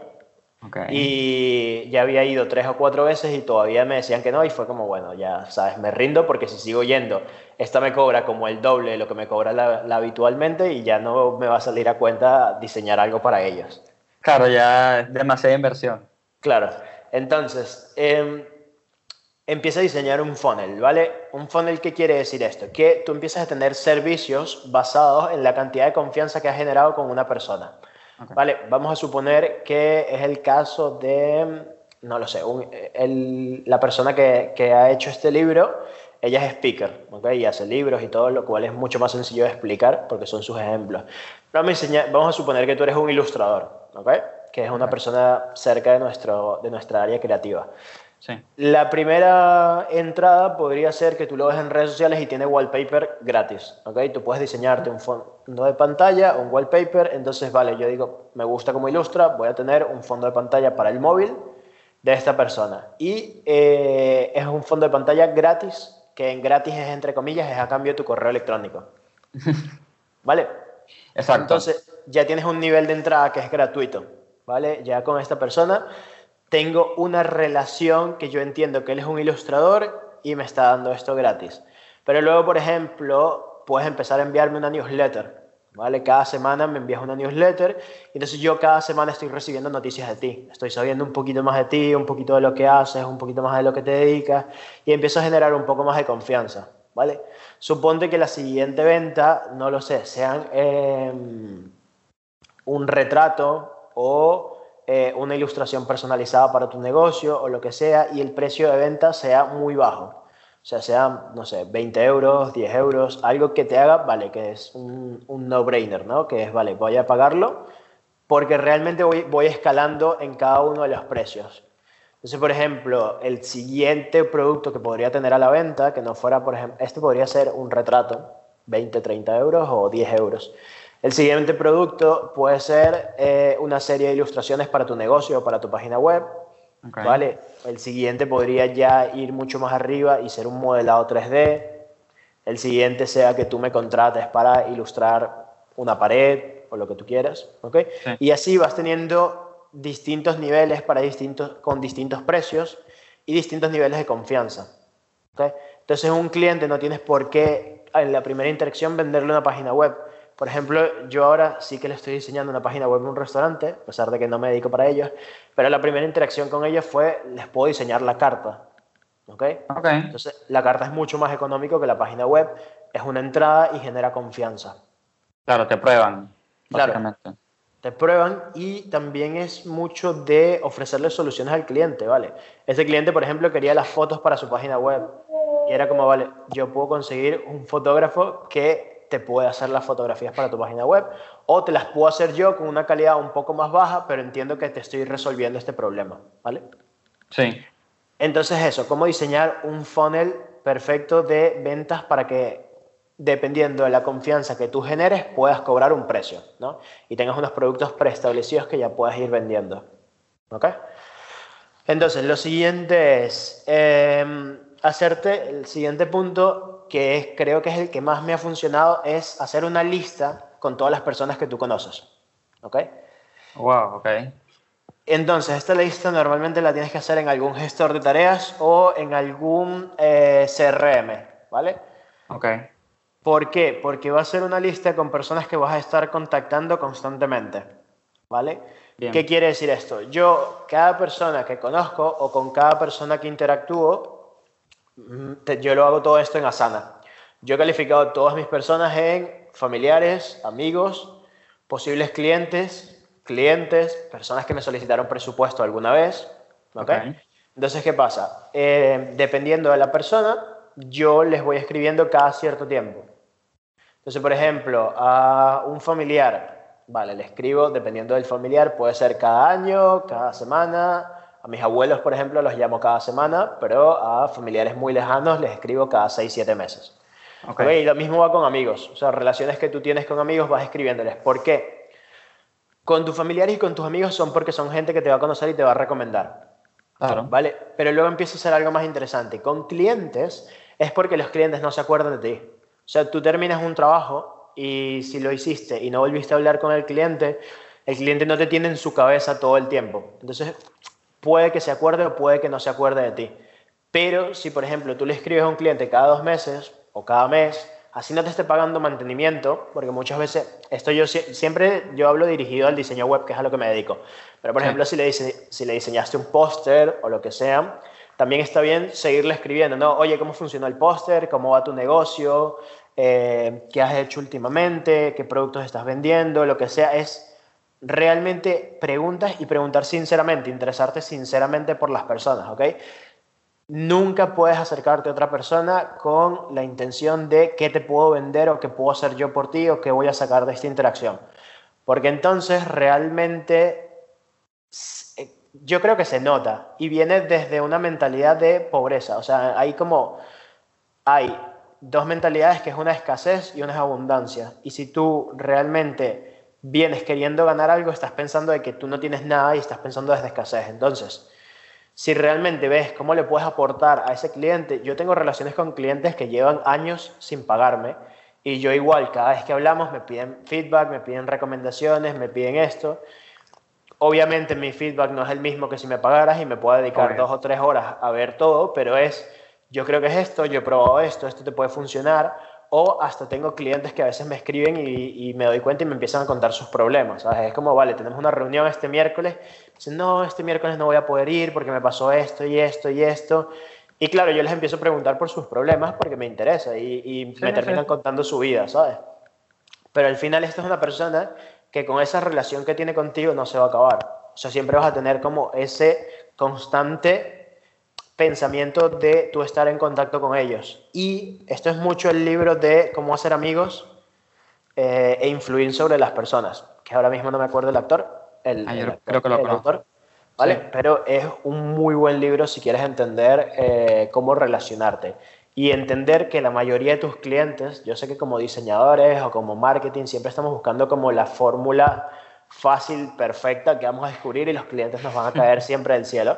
Ok. y ya había ido tres o cuatro veces y todavía me decían que no y fue como, bueno, ya sabes, me rindo porque si sigo yendo, esta me cobra como el doble de lo que me cobra la, la habitualmente y ya no me va a salir a cuenta diseñar algo para ellos. Claro, ya es demasiada inversión. Claro, entonces, em, empieza a diseñar un funnel, ¿vale? Un funnel, ¿qué quiere decir esto? Que tú empiezas a tener servicios basados en la cantidad de confianza que has generado con una persona. Vale, vamos a suponer que es el caso de, no lo sé, un- el- la persona que, que ha hecho este libro, ella es speaker, ¿ok? Y hace libros y todo, lo cual es mucho más sencillo de explicar porque son sus ejemplos. Vamos a, enseñar- vamos a suponer que tú eres un ilustrador, ¿ok? Que es una persona cerca de, nuestro, de nuestra área creativa. Sí. La primera entrada podría ser que tú lo ves en redes sociales y tiene wallpaper gratis, ¿ok? Tú puedes diseñarte un fondo de pantalla, un wallpaper, entonces, vale, yo digo, me gusta cómo ilustra, voy a tener un fondo de pantalla para el móvil de esta persona. Y eh, es un fondo de pantalla gratis, que en gratis es entre comillas, es a cambio de tu correo electrónico. (laughs) ¿Vale? Exacto. Entonces, ya tienes un nivel de entrada que es gratuito, ¿vale? Ya con esta persona tengo una relación que yo entiendo que él es un ilustrador y me está dando esto gratis. Pero luego, por ejemplo, puedes empezar a enviarme una newsletter, ¿vale? Cada semana me envías una newsletter y entonces yo cada semana estoy recibiendo noticias de ti. Estoy sabiendo un poquito más de ti, un poquito de lo que haces, un poquito más de lo que te dedicas y empiezo a generar un poco más de confianza, ¿vale? Suponte que la siguiente venta, no lo sé, sean em, un retrato o eh, una ilustración personalizada para tu negocio o lo que sea y el precio de venta sea muy bajo. O sea, sean, no sé, 20 euros, 10 euros, algo que te haga, vale, que es un, un no-brainer, ¿no? Que es, vale, voy a pagarlo porque realmente voy, voy escalando en cada uno de los precios. Entonces, por ejemplo, el siguiente producto que podría tener a la venta, que no fuera, por ejemplo, este podría ser un retrato, 20, 30 euros o 10 euros. El siguiente producto puede ser eh, una serie de ilustraciones para tu negocio o para tu página web. ¿vale? El siguiente podría ya ir mucho más arriba y ser un modelado 3D. El siguiente sea que tú me contrates para ilustrar una pared o lo que tú quieras, ¿ok? Sí. Y así vas teniendo distintos niveles para distintos, con distintos precios y distintos niveles de confianza, ¿ok? Entonces un cliente no tienes por qué en la primera interacción venderle una página web. Por ejemplo, yo ahora sí que le estoy diseñando una página web a un restaurante, a pesar de que no me dedico para ellos, pero la primera interacción con ellos fue, les puedo diseñar la carta, ¿ok? Ok. Entonces, la carta es mucho más económico que la página web, es una entrada y genera confianza. Claro, te prueban, Claro. Te prueban y también es mucho de ofrecerle soluciones al cliente, ¿vale? Ese cliente, por ejemplo, quería las fotos para su página web y era como, vale, yo puedo conseguir un fotógrafo que te puede hacer las fotografías para tu página web o te las puedo hacer yo con una calidad un poco más baja, pero entiendo que te estoy resolviendo este problema, ¿vale? Sí. Entonces eso, cómo diseñar un funnel perfecto de ventas para que dependiendo de la confianza que tú generes puedas cobrar un precio, ¿no? Y tengas unos productos preestablecidos que ya puedas ir vendiendo, ¿ok? Entonces, lo siguiente es eh, hacerte, el siguiente punto que es, creo que es el que más me ha funcionado es hacer una lista con todas las personas que tú conoces, ¿ok? Wow, ok. Entonces, esta lista normalmente la tienes que hacer en algún gestor de tareas o en algún eh, CRM, ¿vale? Ok. ¿Por qué? Porque va a ser una lista con personas que vas a estar contactando constantemente, ¿vale? Bien. ¿Qué quiere decir esto? Yo, cada persona que conozco o con cada persona que interactúo, te- yo lo hago todo esto en Asana. Yo he calificado todas mis personas en familiares, amigos, posibles clientes, clientes, personas que me solicitaron presupuesto alguna vez, ¿ok? Ok. Entonces, ¿qué pasa? Eh, dependiendo de la persona, yo les voy escribiendo cada cierto tiempo. Entonces, por ejemplo, a un familiar, vale, le escribo, dependiendo del familiar, puede ser cada año, cada semana. A mis abuelos, por ejemplo, los llamo cada semana, pero a familiares muy lejanos les escribo cada 6, 7 meses. Ok. Ok, Y lo mismo va con amigos. O sea, relaciones que tú tienes con amigos vas escribiéndoles. ¿Por qué? Con tus familiares y con tus amigos son porque son gente que te va a conocer y te va a recomendar. Claro. ¿Vale? Pero luego empieza a ser algo más interesante. Con clientes es porque los clientes no se acuerdan de ti. O sea, tú terminas un trabajo y si lo hiciste y no volviste a hablar con el cliente, el cliente no te tiene en su cabeza todo el tiempo. Entonces, puede que se acuerde o puede que no se acuerde de ti. Pero si, por ejemplo, tú le escribes a un cliente cada dos meses o cada mes, así no te esté pagando mantenimiento, porque muchas veces, esto yo sie- siempre yo hablo dirigido al diseño web, que es a lo que me dedico. Pero, por Sí. ejemplo, si le, si le diseñaste un póster o lo que sea, también está bien seguirle escribiendo, ¿no? Oye, ¿cómo funcionó el póster? ¿Cómo va tu negocio? Eh, ¿Qué has hecho últimamente? ¿Qué productos estás vendiendo? Lo que sea, es realmente preguntas y preguntar sinceramente, interesarte sinceramente por las personas, ¿ok? Nunca puedes acercarte a otra persona con la intención de qué te puedo vender o qué puedo hacer yo por ti o qué voy a sacar de esta interacción. Porque entonces realmente eh, yo creo que se nota y viene desde una mentalidad de pobreza. O sea, hay como, hay dos mentalidades que es una escasez y una es abundancia. Y si tú realmente vienes queriendo ganar algo, estás pensando de que tú no tienes nada y estás pensando desde escasez. Entonces, si realmente ves cómo le puedes aportar a ese cliente, yo tengo relaciones con clientes que llevan años sin pagarme y yo igual, cada vez que hablamos me piden feedback, me piden recomendaciones, me piden esto. Obviamente mi feedback no es el mismo que si me pagaras y me puedo dedicar Obvio. dos o tres horas a ver todo, pero es, yo creo que es esto, yo he probado esto, esto te puede funcionar, o hasta tengo clientes que a veces me escriben y, y me doy cuenta y me empiezan a contar sus problemas, ¿sabes? Es como, vale, tenemos una reunión este miércoles, dicen, no, este miércoles no voy a poder ir porque me pasó esto y esto y esto, y claro, yo les empiezo a preguntar por sus problemas porque me interesa y, y Sí, me terminan sí. contando su vida, ¿sabes? Pero al final esta es una persona que con esa relación que tiene contigo no se va a acabar. O sea, siempre vas a tener como ese constante pensamiento de tú estar en contacto con ellos. Y esto es mucho el libro de cómo hacer amigos eh, e influir sobre las personas, que ahora mismo no me acuerdo el actor. El, Ah, yo el actor, creo que lo el autor, ¿vale? Sí. Pero es un muy buen libro si quieres entender eh, cómo relacionarte y entender que la mayoría de tus clientes, yo sé que como diseñadores o como marketing siempre estamos buscando como la fórmula fácil, perfecta que vamos a descubrir y los clientes nos van a (laughs) caer siempre del cielo,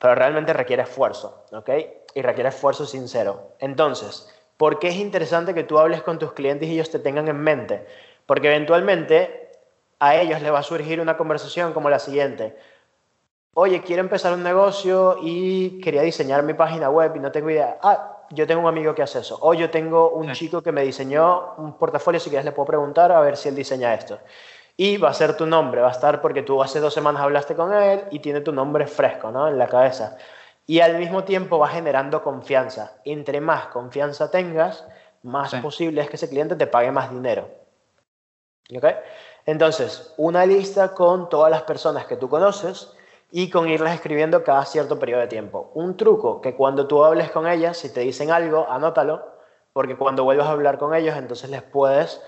pero realmente requiere esfuerzo, ¿ok? Y requiere esfuerzo sincero. Entonces, ¿por qué es interesante que tú hables con tus clientes y ellos te tengan en mente? Porque eventualmente a ellos les va a surgir una conversación como la siguiente. Oye, quiero empezar un negocio y quería diseñar mi página web y no tengo idea. Ah, yo tengo un amigo que hace eso. O yo tengo un Sí. chico que me diseñó un portafolio, si quieres le puedo preguntar a ver si él diseña esto. Y va a ser tu nombre, va a estar porque tú hace dos semanas hablaste con él y tiene tu nombre fresco, ¿no? En la cabeza. Y al mismo tiempo va generando confianza. Entre más confianza tengas, más Sí. posible es que ese cliente te pague más dinero. ¿Ok? Entonces, una lista con todas las personas que tú conoces y con irlas escribiendo cada cierto periodo de tiempo. Un truco que cuando tú hables con ellas, si te dicen algo, anótalo, porque cuando vuelvas a hablar con ellos, entonces les puedes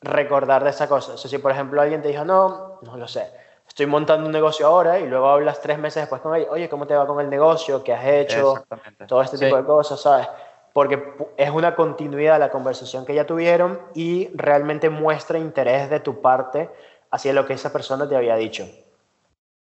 recordar de esa cosa. O sea, si por ejemplo alguien te dijo, no, no lo sé, estoy montando un negocio ahora y luego hablas tres meses después con ellos, oye, ¿cómo te va con el negocio? ¿Qué has hecho? Todo este Sí. tipo de cosas, ¿sabes? Porque es una continuidad de la conversación que ya tuvieron y realmente muestra interés de tu parte hacia lo que esa persona te había dicho.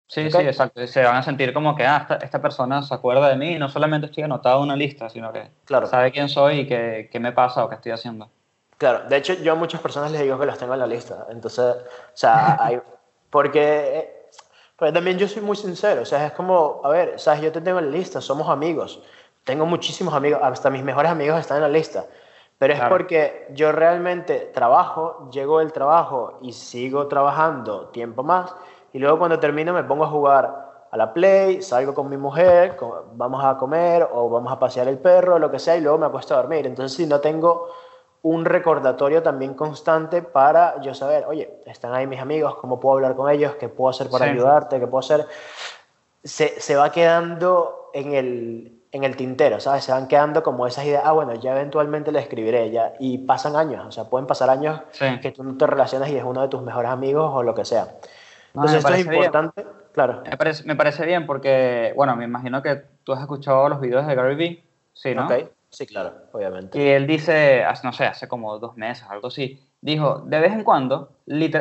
Sí, sí, exacto. Se van a sentir como que ah, esta, esta persona se acuerda de mí y no solamente estoy anotado en una lista, sino que Claro. sabe quién soy y qué, qué me pasa o qué estoy haciendo. Claro, de hecho yo a muchas personas les digo que los tengo en la lista. Entonces, o sea, hay, porque pero también yo soy muy sincero, o sea, es como, a ver, sabes, yo te tengo en la lista, somos amigos. Tengo muchísimos amigos, hasta mis mejores amigos están en la lista. Pero es Claro. porque yo realmente trabajo, llego del trabajo y sigo trabajando tiempo más y luego cuando termino me pongo a jugar a la play, salgo con mi mujer, vamos a comer o vamos a pasear el perro, lo que sea, y luego me acuesto a dormir. Entonces, si no tengo un recordatorio también constante para yo saber, oye, están ahí mis amigos, cómo puedo hablar con ellos, qué puedo hacer para Sí. ayudarte, qué puedo hacer, se, se va quedando en el, en el tintero, ¿sabes? Se van quedando como esas ideas, ah, bueno, ya eventualmente le escribiré, ya, y pasan años, o sea, pueden pasar años Sí. que tú no te relacionas y es uno de tus mejores amigos o lo que sea. No, Entonces, me esto es bien. importante, claro. Me parece, me parece bien porque, bueno, me imagino que tú has escuchado los videos de Gary Vee, sí, ¿no? Sí, claro, obviamente. Y él dice, no sé, hace como dos meses, algo así, dijo, de vez en cuando,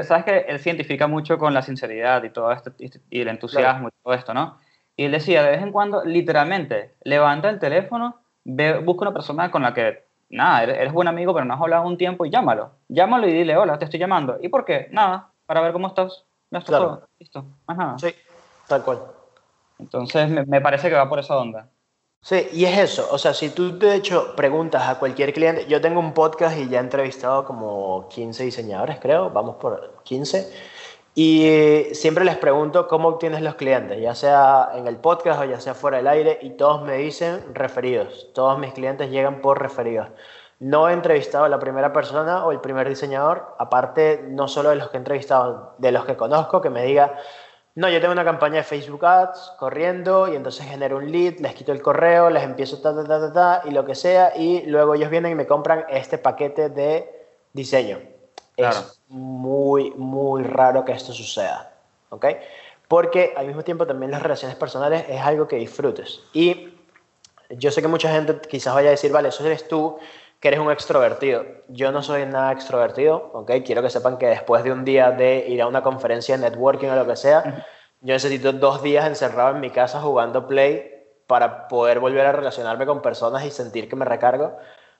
sabes que él se identifica mucho con la sinceridad y todo esto, y, el entusiasmo y todo esto, ¿no? Y él decía, de vez en cuando, literalmente, levanta el teléfono, ve, busca una persona con la que, nada, eres, buen amigo, pero no has hablado un tiempo y llámalo. Llámalo y dile, hola, te estoy llamando. ¿Y por qué? Nada, para ver cómo estás. No, esto es Claro. todo. Listo, más nada. Sí, tal cual. Entonces, me, me parece que va por esa onda. Sí, y es eso, o sea, si tú de hecho preguntas a cualquier cliente, yo tengo un podcast y ya he entrevistado como 15 diseñadores, creo, vamos por 15, y siempre les pregunto cómo obtienes los clientes, ya sea en el podcast o ya sea fuera del aire, y todos me dicen referidos, todos mis clientes llegan por referidos. No he entrevistado a la primera persona o el primer diseñador, aparte no solo de los que he entrevistado, de los que conozco, que me diga, no, yo tengo una campaña de Facebook Ads corriendo y entonces genero un lead, les quito el correo, les empiezo ta, ta, ta, ta, ta, y lo que sea, y luego ellos vienen y me compran este paquete de diseño. Claro. Es muy, muy raro que esto suceda, ¿ok? Porque al mismo tiempo también las relaciones personales es algo que disfrutes. Y yo sé que mucha gente quizás vaya a decir, vale, eso eres tú, que eres un extrovertido. Yo no soy nada extrovertido, ¿ok? Quiero que sepan que después de un día de ir a una conferencia de networking o lo que sea, yo necesito dos días encerrado en mi casa jugando Play para poder volver a relacionarme con personas y sentir que me recargo.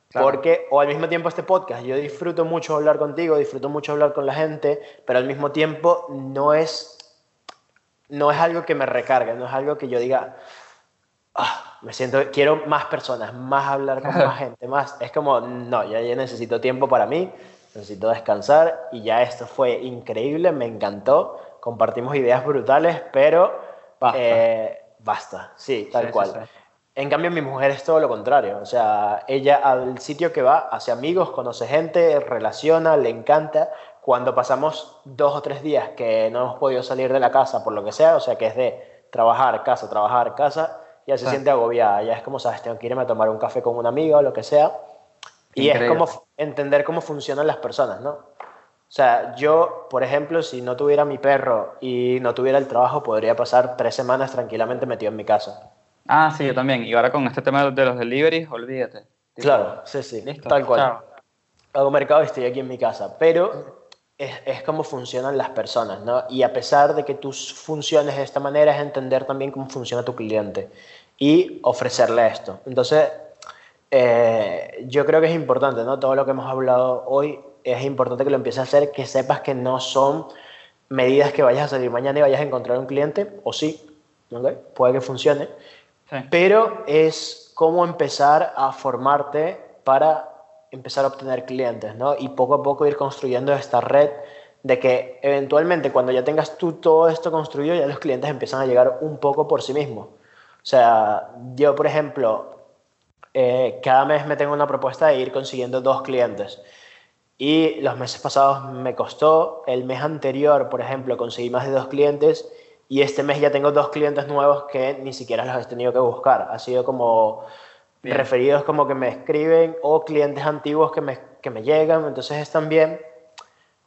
Claro. Porque, o al mismo tiempo este podcast, yo disfruto mucho hablar contigo, disfruto mucho hablar con la gente, pero al mismo tiempo no es, no es algo que me recargue, no es algo que yo diga, "Ah, me siento, quiero más personas, más hablar con más (laughs) gente, más. Es como, no, ya, ya necesito tiempo para mí, necesito descansar y ya esto fue increíble, me encantó, compartimos ideas brutales, pero Basta. eh, basta, sí, tal Sí, sí, cual. sí. En cambio, mi mujer es todo lo contrario. O sea, ella al sitio que va, hace amigos, conoce gente, relaciona, le encanta. Cuando pasamos dos o tres días que no hemos podido salir de la casa por lo que sea, o sea, que es de trabajar, casa, trabajar, casa, ya se siente agobiada. Ya es como, sabes, tengo que irme a tomar un café con una amiga o lo que sea. Y es como entender cómo funcionan las personas, ¿no? O sea, yo, por ejemplo, si no tuviera mi perro y no tuviera el trabajo, podría pasar tres semanas tranquilamente metido en mi casa. Ah, sí, yo también. Y ahora con este tema de los deliveries, olvídate. Tipo, Claro, sí, sí, Listo, tal cual. chao. Hago mercado y estoy aquí en mi casa, pero es, es como funcionan las personas, ¿no? Y a pesar de que tú funciones de esta manera, es entender también cómo funciona tu cliente y ofrecerle esto. Entonces, eh, yo creo que es importante, ¿no? Todo lo que hemos hablado hoy es importante que lo empieces a hacer, que sepas que no son medidas que vayas a salir mañana y vayas a encontrar un cliente, o sí, ¿ok? Puede que funcione, Sí. pero es cómo empezar a formarte para empezar a obtener clientes, ¿no? Y poco a poco ir construyendo esta red de que eventualmente cuando ya tengas tú todo esto construido, ya los clientes empiezan a llegar un poco por sí mismos. O sea, yo, por ejemplo, eh, cada mes me tengo una propuesta de ir consiguiendo dos clientes. Y los meses pasados me costó, el mes anterior, por ejemplo, conseguí más de dos clientes y este mes ya tengo dos clientes nuevos que ni siquiera los he tenido que buscar. Ha sido como Bien. referidos como que me escriben o clientes antiguos que me, que me llegan. Entonces es también,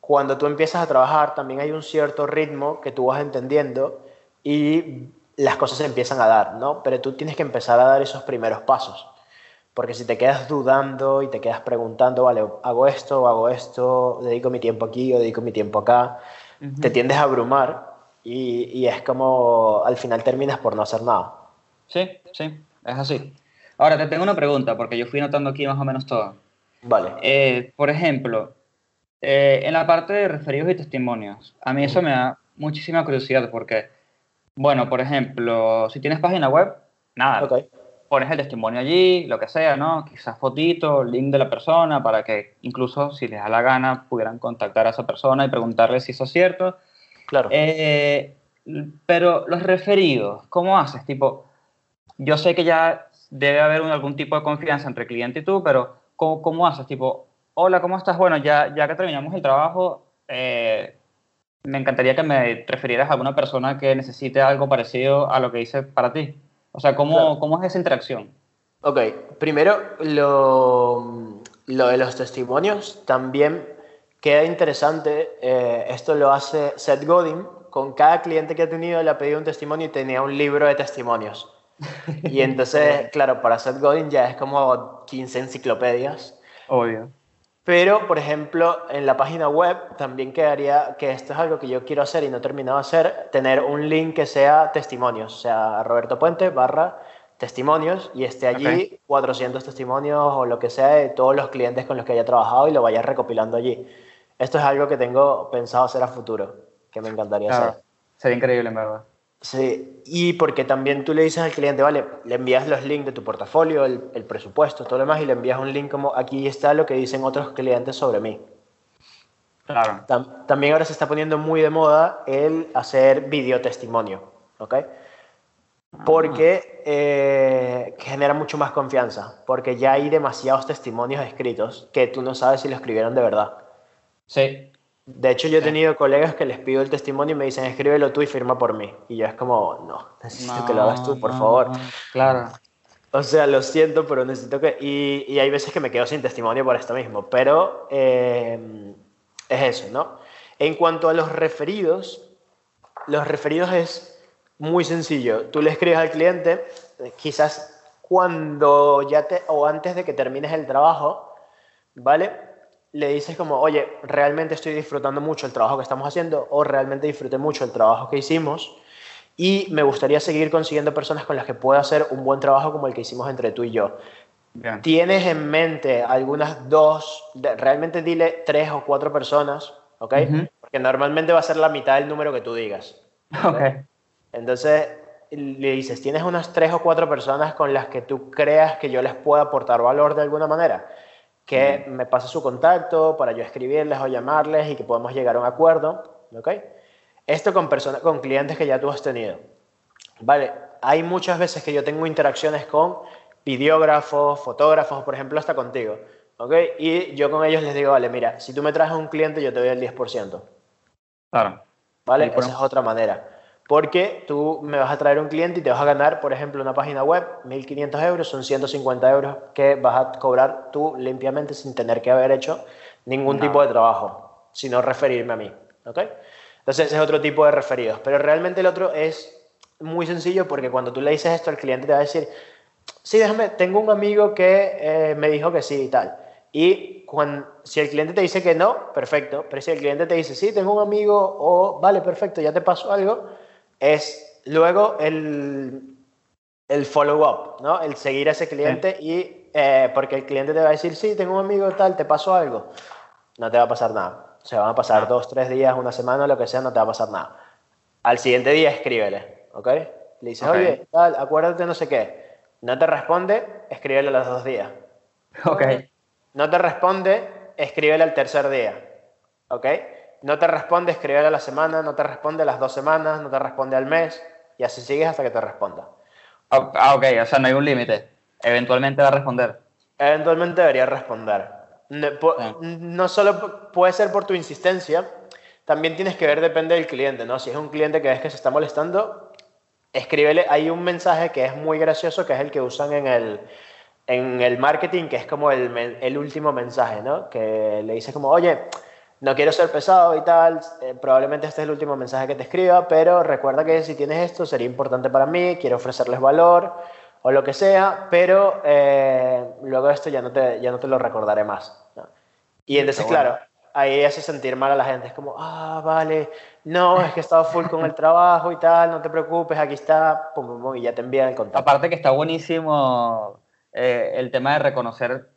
cuando tú empiezas a trabajar, también hay un cierto ritmo que tú vas entendiendo y las cosas se empiezan a dar, ¿no? Pero tú tienes que empezar a dar esos primeros pasos. Porque si te quedas dudando y te quedas preguntando, vale, hago esto hago esto, dedico mi tiempo aquí o dedico mi tiempo acá, Ujú. te tiendes a abrumar y, y es como al final terminas por no hacer nada. Sí, sí, es así. Ahora te tengo una pregunta, porque yo fui notando aquí más o menos todo. Vale. Eh, por ejemplo, eh, en la parte de referidos y testimonios, a mí eso me da muchísima curiosidad porque, bueno, por ejemplo, si tienes página web, nada, Ok. pones el testimonio allí, lo que sea, ¿no? Quizás fotito, link de la persona, para que incluso si les da la gana pudieran contactar a esa persona y preguntarle si eso es cierto. Claro. Eh, pero los referidos, ¿cómo haces? Tipo, yo sé que ya debe haber un- algún tipo de confianza entre cliente y tú, pero ¿cómo, cómo haces? Tipo, hola, ¿cómo estás? Bueno, ya, ya que terminamos el trabajo, eh, me encantaría que me referieras a alguna persona que necesite algo parecido a lo que hice para ti. O sea, ¿cómo, Claro. ¿cómo es esa interacción? Ok, primero lo, lo de los testimonios también queda interesante. eh, esto lo hace Seth Godin. Con cada cliente que ha tenido le ha pedido un testimonio y tenía un libro de testimonios. Y (laughs) entonces, claro, para Seth Godin ya es como 15 enciclopedias. Obvio. Pero, por ejemplo, en la página web también quedaría, que esto es algo que yo quiero hacer y no he terminado de hacer, tener un link que sea testimonios, o sea, Roberto Puente barra testimonios y esté allí Ok. 400 testimonios o lo que sea de todos los clientes con los que haya trabajado y lo vaya recopilando allí. Esto es algo que tengo pensado hacer a futuro, que me encantaría Claro. hacer. Sería increíble, en verdad. Sí, y porque también tú le dices al cliente, vale, le envías los links de tu portafolio, el, el presupuesto, todo lo demás, y le envías un link como aquí está lo que dicen otros clientes sobre mí. Claro. Tam- también ahora se está poniendo muy de moda el hacer videotestimonio, ¿ok? Porque eh, genera mucho más confianza, porque ya hay demasiados testimonios escritos que tú no sabes si lo escribieron de verdad. Sí. De hecho, yo he tenido colegas que les pido el testimonio y me dicen, escríbelo tú y firma por mí. Y yo es como, no, necesito que lo hagas tú, por No, favor. Claro. O sea, lo siento, pero necesito que... Y, y hay veces que me quedo sin testimonio por esto mismo, pero eh, es eso, ¿no? En cuanto a los referidos, los referidos es muy sencillo. Tú le escribes al cliente, quizás cuando ya te... o antes de que termines el trabajo, ¿vale? Le dices como, oye, realmente estoy disfrutando mucho el trabajo que estamos haciendo o realmente disfruté mucho el trabajo que hicimos y me gustaría seguir consiguiendo personas con las que pueda hacer un buen trabajo como el que hicimos entre tú y yo. Bien. ¿Tienes en mente algunas dos, realmente dile tres o cuatro personas, ¿ok? Porque normalmente va a ser la mitad del número que tú digas. (laughs) Ok. Entonces le dices, ¿tienes unas tres o cuatro personas con las que tú creas que yo les pueda aportar valor de alguna manera? Que me pase su contacto para yo escribirles o llamarles y que podamos llegar a un acuerdo, ¿ok? Esto con, personas, con clientes que ya tú has tenido. Vale, hay muchas veces que yo tengo interacciones con videógrafos, fotógrafos, por ejemplo, hasta contigo, ¿ok? Y yo con ellos les digo, vale, mira, si tú me traes un cliente, yo te doy el 10%. Claro. ¿Vale? Esa es otra manera. Porque tú me vas a traer un cliente y te vas a ganar, por ejemplo, una página web, 1.500 euros, son 150 euros que vas a cobrar tú limpiamente sin tener que haber hecho ningún tipo de trabajo, sino referirme a mí. ¿ok? Entonces, ese es otro tipo de referidos. Pero realmente el otro es muy sencillo porque cuando tú le dices esto al cliente te va a decir, sí, déjame, tengo un amigo que eh, me dijo que sí y tal. Y cuando, si el cliente te dice que no, perfecto. Pero si el cliente te dice, sí, tengo un amigo o vale, perfecto, ya te pasó algo, es luego el, el follow-up, ¿no? El seguir a ese cliente y eh, porque el cliente te va a decir, sí, tengo un amigo tal, te pasó algo. No te va a pasar nada. O sea, van a pasar dos, tres días, una semana, lo que sea, no te va a pasar nada. Al siguiente día escríbele, ¿ok? Le dices, Ok. oye, tal, acuérdate no sé qué. No te responde, escríbele a los dos días. Ok. No te responde, escríbele al tercer día. ¿Ok? No te responde, escríbele a la semana, no te responde a las dos semanas, no te responde al mes, y así sigues hasta que te responda. Ah, ok, o sea, no hay un límite. Eventualmente va a responder. Eventualmente debería responder. No, po- Sí. no solo pu- puede ser por tu insistencia, también tienes que ver, depende del cliente, ¿no? Si es un cliente que ves que se está molestando, escríbele, hay un mensaje que es muy gracioso, que es el que usan en el, en el marketing, que es como el, el último mensaje, ¿no? Que le dices como, oye, no quiero ser pesado y tal, eh, probablemente este es el último mensaje que te escriba, pero recuerda que si tienes esto sería importante para mí, quiero ofrecerles valor o lo que sea, pero eh, luego esto ya no te, ya no te lo recordaré más. ¿no? Y entonces, bueno. claro, ahí hace sentir mal a la gente, es como, ah, vale, no, es que he estado full con el trabajo y tal, no te preocupes, aquí está, pum, pum, pum, y ya te envían el contacto. Aparte que está buenísimo eh, el tema de reconocer,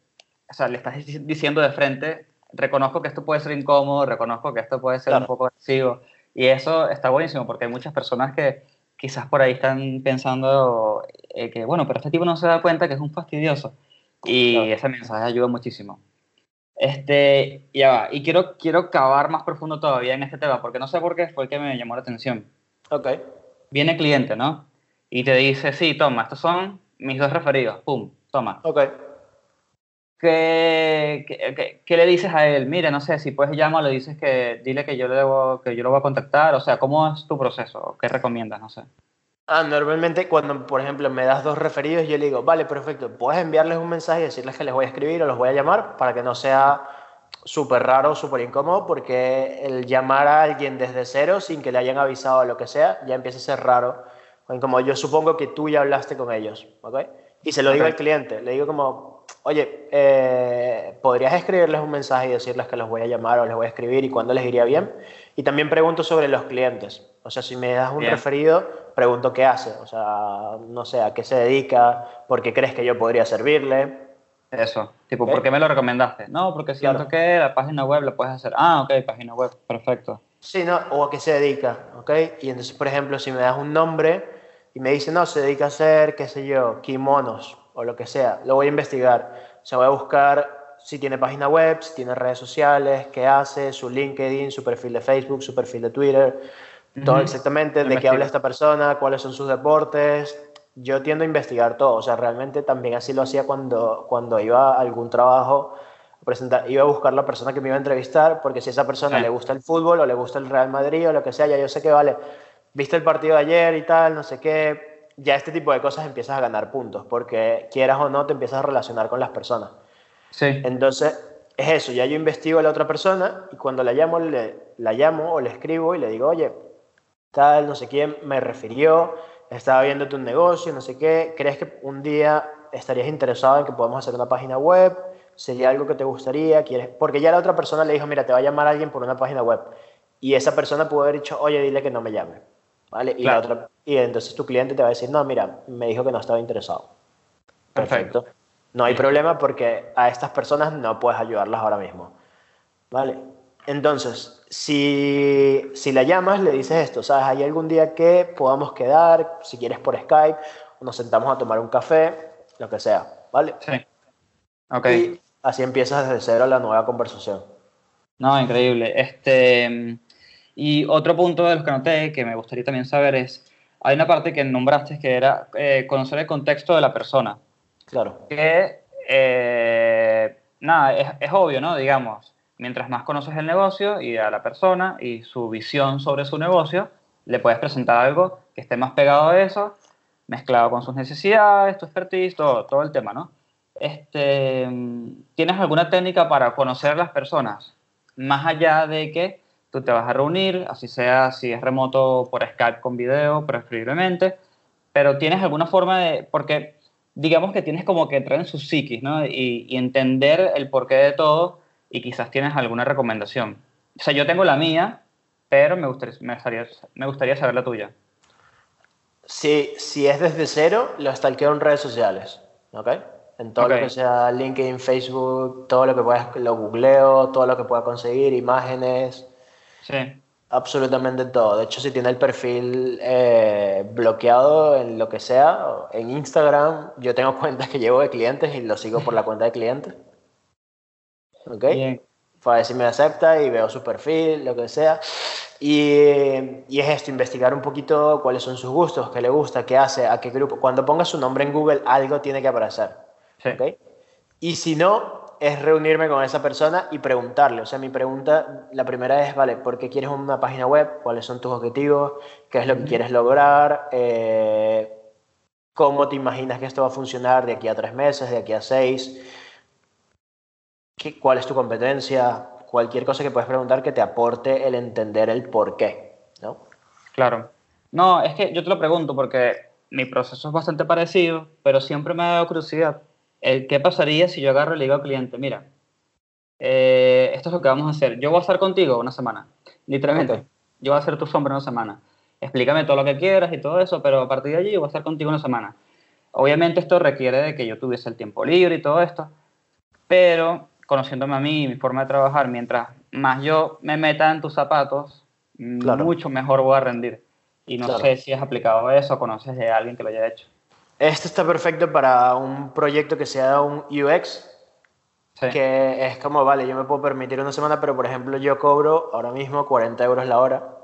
o sea, le estás dic- diciendo de frente, reconozco que esto puede ser incómodo, reconozco que esto puede ser Claro. un poco agresivo, y eso está buenísimo porque hay muchas personas que quizás por ahí están pensando eh, que, bueno, pero este tipo no se da cuenta que es un fastidioso, y Claro. ese mensaje ayuda muchísimo. Este, ya va, y quiero, quiero cavar más profundo todavía en este tema, porque no sé por qué fue el que me llamó la atención Ok, viene cliente, ¿no? Y te dice, sí, toma, estos son mis dos referidos, pum, toma. ok. ¿Qué, qué, qué- qué le dices a él? Mire, no sé, si puedes llámalo, le dices que dile que yo, le debo, que yo lo voy a contactar, o sea, ¿cómo es tu proceso? ¿Qué recomiendas? No sé. Ah, normalmente cuando, por ejemplo, me das dos referidos, yo le digo, vale, perfecto, puedes enviarles un mensaje y decirles que les voy a escribir o los voy a llamar para que no sea súper raro, súper incómodo, porque el llamar a alguien desde cero sin que le hayan avisado o lo que sea, ya empieza a ser raro como yo supongo que tú ya hablaste con ellos, ¿ok? Y se lo digo al cliente, le digo como, oye, eh, ¿podrías escribirles un mensaje y decirles que los voy a llamar o les voy a escribir y cuándo les iría bien? Y también pregunto sobre los clientes. O sea, si me das un Bien. referido, pregunto qué hace. O sea, no sé, a qué se dedica, por qué crees que yo podría servirle. Eso. Tipo. ¿por qué me lo recomendaste? No, porque siento Claro. que la página web la puedes hacer. Ah, ok, página web. Perfecto. Sí, ¿no? O a qué se dedica, ¿ok? Y entonces, por ejemplo, si me das un nombre y me dice, no, se dedica a hacer, qué sé yo, kimonos o lo que sea, lo voy a investigar. O sea, voy a buscar si tiene página web, si tiene redes sociales, qué hace, su LinkedIn, su perfil de Facebook, su perfil de Twitter, todo exactamente, de qué habla esta persona, cuáles son sus deportes. Yo tiendo a investigar todo, o sea, realmente también así lo hacía cuando, cuando iba a algún trabajo presentar, iba a buscar la persona que me iba a entrevistar, porque si a esa persona Sí. le gusta el fútbol o le gusta el Real Madrid o lo que sea, ya yo sé que vale, viste el partido de ayer y tal, no sé qué, ya este tipo de cosas empiezas a ganar puntos, porque quieras o no te empiezas a relacionar con las personas. Sí. Entonces, es eso, ya yo investigo a la otra persona y cuando la llamo, le, la llamo o le escribo y le digo, oye, tal, no sé quién me refirió, estaba viendo tu negocio, no sé qué, ¿crees que un día estarías interesado en que podamos hacer una página web? ¿Sería algo que te gustaría? ¿Quieres? Porque ya la otra persona le dijo, mira, te va a llamar alguien por una página web. Y esa persona pudo haber dicho, oye, dile que no me llame. ¿Vale? Y, la otra, y entonces tu cliente te va a decir, no, mira, me dijo que no estaba interesado. Perfecto. No hay problema porque a estas personas no puedes ayudarlas ahora mismo. ¿Vale? Entonces, si, si la llamas, le dices esto, ¿sabes? ¿Hay algún día que podamos quedar, si quieres por Skype, o nos sentamos a tomar un café, lo que sea, ¿vale? Sí. Ok. Y así empiezas desde cero la nueva conversación. No, increíble. Este, y otro punto de los que noté que me gustaría también saber es, hay una parte que nombraste que era eh, conocer el contexto de la persona. Claro, Que, eh, nada, es, es obvio, ¿no? Digamos, mientras más conoces el negocio y a la persona y su visión sobre su negocio, le puedes presentar algo que esté más pegado a eso, mezclado con sus necesidades, tu expertise, todo, todo el tema, ¿no? Este, ¿Tienes alguna técnica para conocer a las personas? Más allá de que tú te vas a reunir, así sea si es remoto por Skype con video, preferiblemente, pero tienes alguna forma de, porque digamos que tienes como que entrar en su psiquis, ¿no? Y, y entender el porqué de todo y quizás tienes alguna recomendación. O sea, yo tengo la mía, pero me gustaría, me gustaría, me gustaría saber la tuya. si, si es desde cero, lo stalkeo en redes sociales, ¿ok? En todo Ok. lo que sea LinkedIn, Facebook, todo lo que puedas, lo googleo, todo lo que pueda conseguir, imágenes, Sí, absolutamente todo. De hecho, si tiene el perfil eh, bloqueado en lo que sea, en Instagram, yo tengo (laughs) cuentas que llevo de clientes y lo sigo por la cuenta de clientes. ¿Ok? bien. para ver si me acepta y veo su perfil, lo que sea. Y, y es esto, investigar un poquito cuáles son sus gustos, qué le gusta, qué hace, a qué grupo. Cuando pongas su nombre en Google, algo tiene que aparecer. Sí. ¿ok? Y si no, es reunirme con esa persona y preguntarle. O sea, mi pregunta, la primera es, vale, ¿por qué quieres una página web? ¿Cuáles son tus objetivos? ¿Qué es lo que quieres lograr? Eh, ¿Cómo te imaginas que esto va a funcionar de aquí a tres meses, de aquí a seis? ¿Qué- ¿Cuál es tu competencia? Cualquier cosa que puedes preguntar que te aporte el entender el por qué, ¿no? Claro. No, es que yo te lo pregunto porque mi proceso es bastante parecido, pero siempre me ha dado curiosidad. El qué pasaría si yo agarro y le digo al cliente, mira, eh, esto es lo que vamos a hacer. Yo voy a estar contigo una semana, literalmente. Ok. Yo voy a ser tu sombra una semana. Explícame todo lo que quieras y todo eso, pero a partir de allí yo voy a estar contigo una semana. Obviamente esto requiere de que yo tuviese el tiempo libre y todo esto, pero conociéndome a mí y mi forma de trabajar, mientras más yo me meta en tus zapatos, Claro. mucho mejor voy a rendir. Y no Claro. sé si has aplicado eso, conoces de alguien que lo haya hecho. Esto está perfecto para un proyecto que sea un UX, Sí. que es como, vale, yo me puedo permitir una semana, pero por ejemplo yo cobro ahora mismo 40 euros la hora,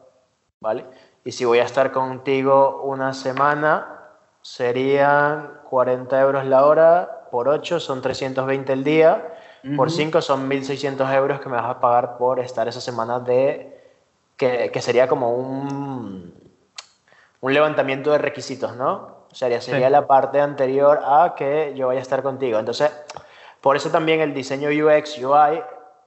¿vale? Y si voy a estar contigo una semana, serían 40 euros la hora, por 8 son 320 el día, por Ujú. 5 son 1.600 euros que me vas a pagar por estar esa semana de... que, que sería como un, un levantamiento de requisitos, ¿no? Sea, sería Sí. la parte anterior a que yo vaya a estar contigo. Entonces, por eso también el diseño UX, UI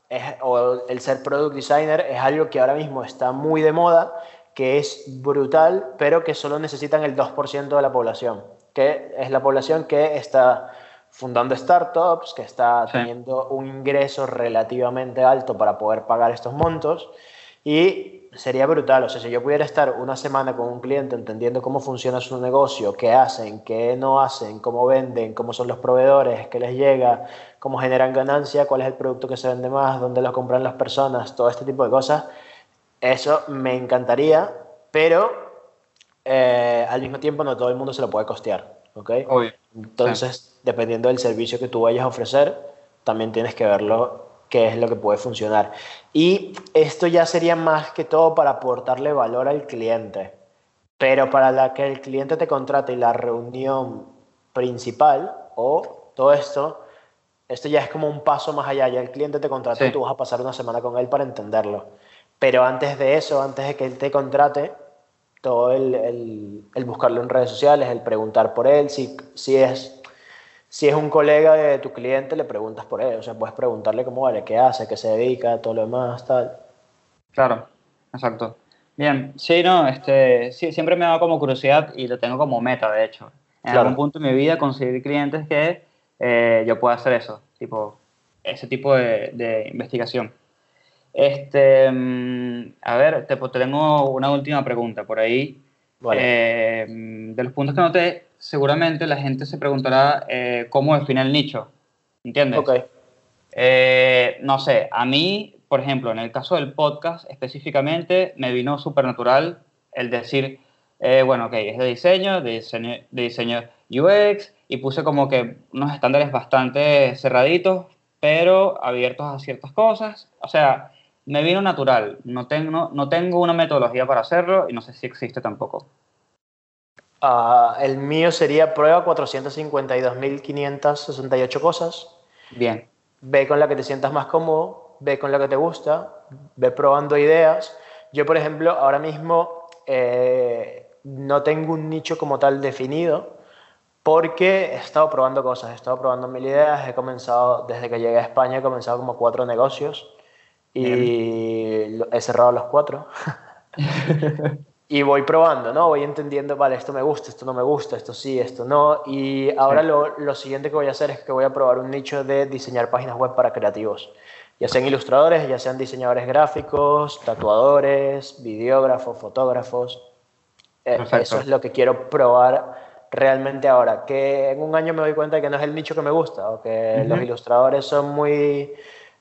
es- o el ser product designer es algo que ahora mismo está muy de moda, que es brutal, pero que solo necesitan el 2% de la población, que es la población que está fundando startups, que está Sí. teniendo un ingreso relativamente alto para poder pagar estos montos. Y sería brutal, o sea, si yo pudiera estar una semana con un cliente entendiendo cómo funciona su negocio, qué hacen, qué no hacen, cómo venden, cómo son los proveedores, qué les llega, cómo generan ganancia, cuál es el producto que se vende más, dónde lo compran las personas, todo este tipo de cosas, eso me encantaría, pero eh, al mismo tiempo no todo el mundo se lo puede costear, ¿ok? Obvio. Entonces, dependiendo del servicio que tú vayas a ofrecer, también tienes que verlo qué es lo que puede funcionar. Y esto ya sería más que todo para aportarle valor al cliente. Pero para la que el cliente te contrate y la reunión principal o todo esto, esto ya es como un paso más allá. Ya el cliente te contrató Sí. y tú vas a pasar una semana con él para entenderlo. Pero antes de eso, antes de que él te contrate, todo el, el, el buscarlo en redes sociales, el preguntar por él, si, si, es, si es un colega de tu cliente, le preguntas por él, o sea, puedes preguntarle cómo vale, qué hace, qué se dedica, todo lo demás, tal. Claro, exacto. Bien, sí, no, este, sí, siempre me ha dado como curiosidad y lo tengo como meta, de hecho. En Claro. algún punto de mi vida conseguir clientes que eh, yo pueda hacer eso, tipo, ese tipo de, de investigación. Este, mm, a ver, te, te tengo una última pregunta por ahí. Vale. Eh, de los puntos que noté, seguramente la gente se preguntará eh, cómo define el nicho, ¿entiendes? ok, Eh, no sé, a mí, por ejemplo, en el caso del podcast específicamente, me vino súper natural el decir, eh, bueno, ok, es de diseño, de diseño, de diseño UX, y puse como que unos estándares bastante cerraditos, pero abiertos a ciertas cosas. O sea, me vino natural, no tengo, no tengo una metodología para hacerlo y no sé si existe tampoco. Ah, el mío sería prueba 452.568 cosas. Bien, ve con la que te sientas más cómodo, ve con la que te gusta, ve probando ideas. Yo, por ejemplo, ahora mismo eh, no tengo un nicho como tal definido porque he estado probando cosas, he estado probando mil ideas, he comenzado, desde que llegué a España, he comenzado como cuatro negocios y lo- he cerrado los cuatro. (laughs) y voy probando, ¿no? Voy entendiendo, vale, esto me gusta, esto no me gusta, esto sí, esto no. Y ahora Sí. lo, lo siguiente que voy a hacer es que voy a probar un nicho de diseñar páginas web para creativos. Ya sean ilustradores, ya sean diseñadores gráficos, tatuadores, videógrafos, fotógrafos. Eh. Eso es lo que quiero probar realmente ahora. Que en un año me doy cuenta de que no es el nicho que me gusta, o que Ujú. los ilustradores son muy...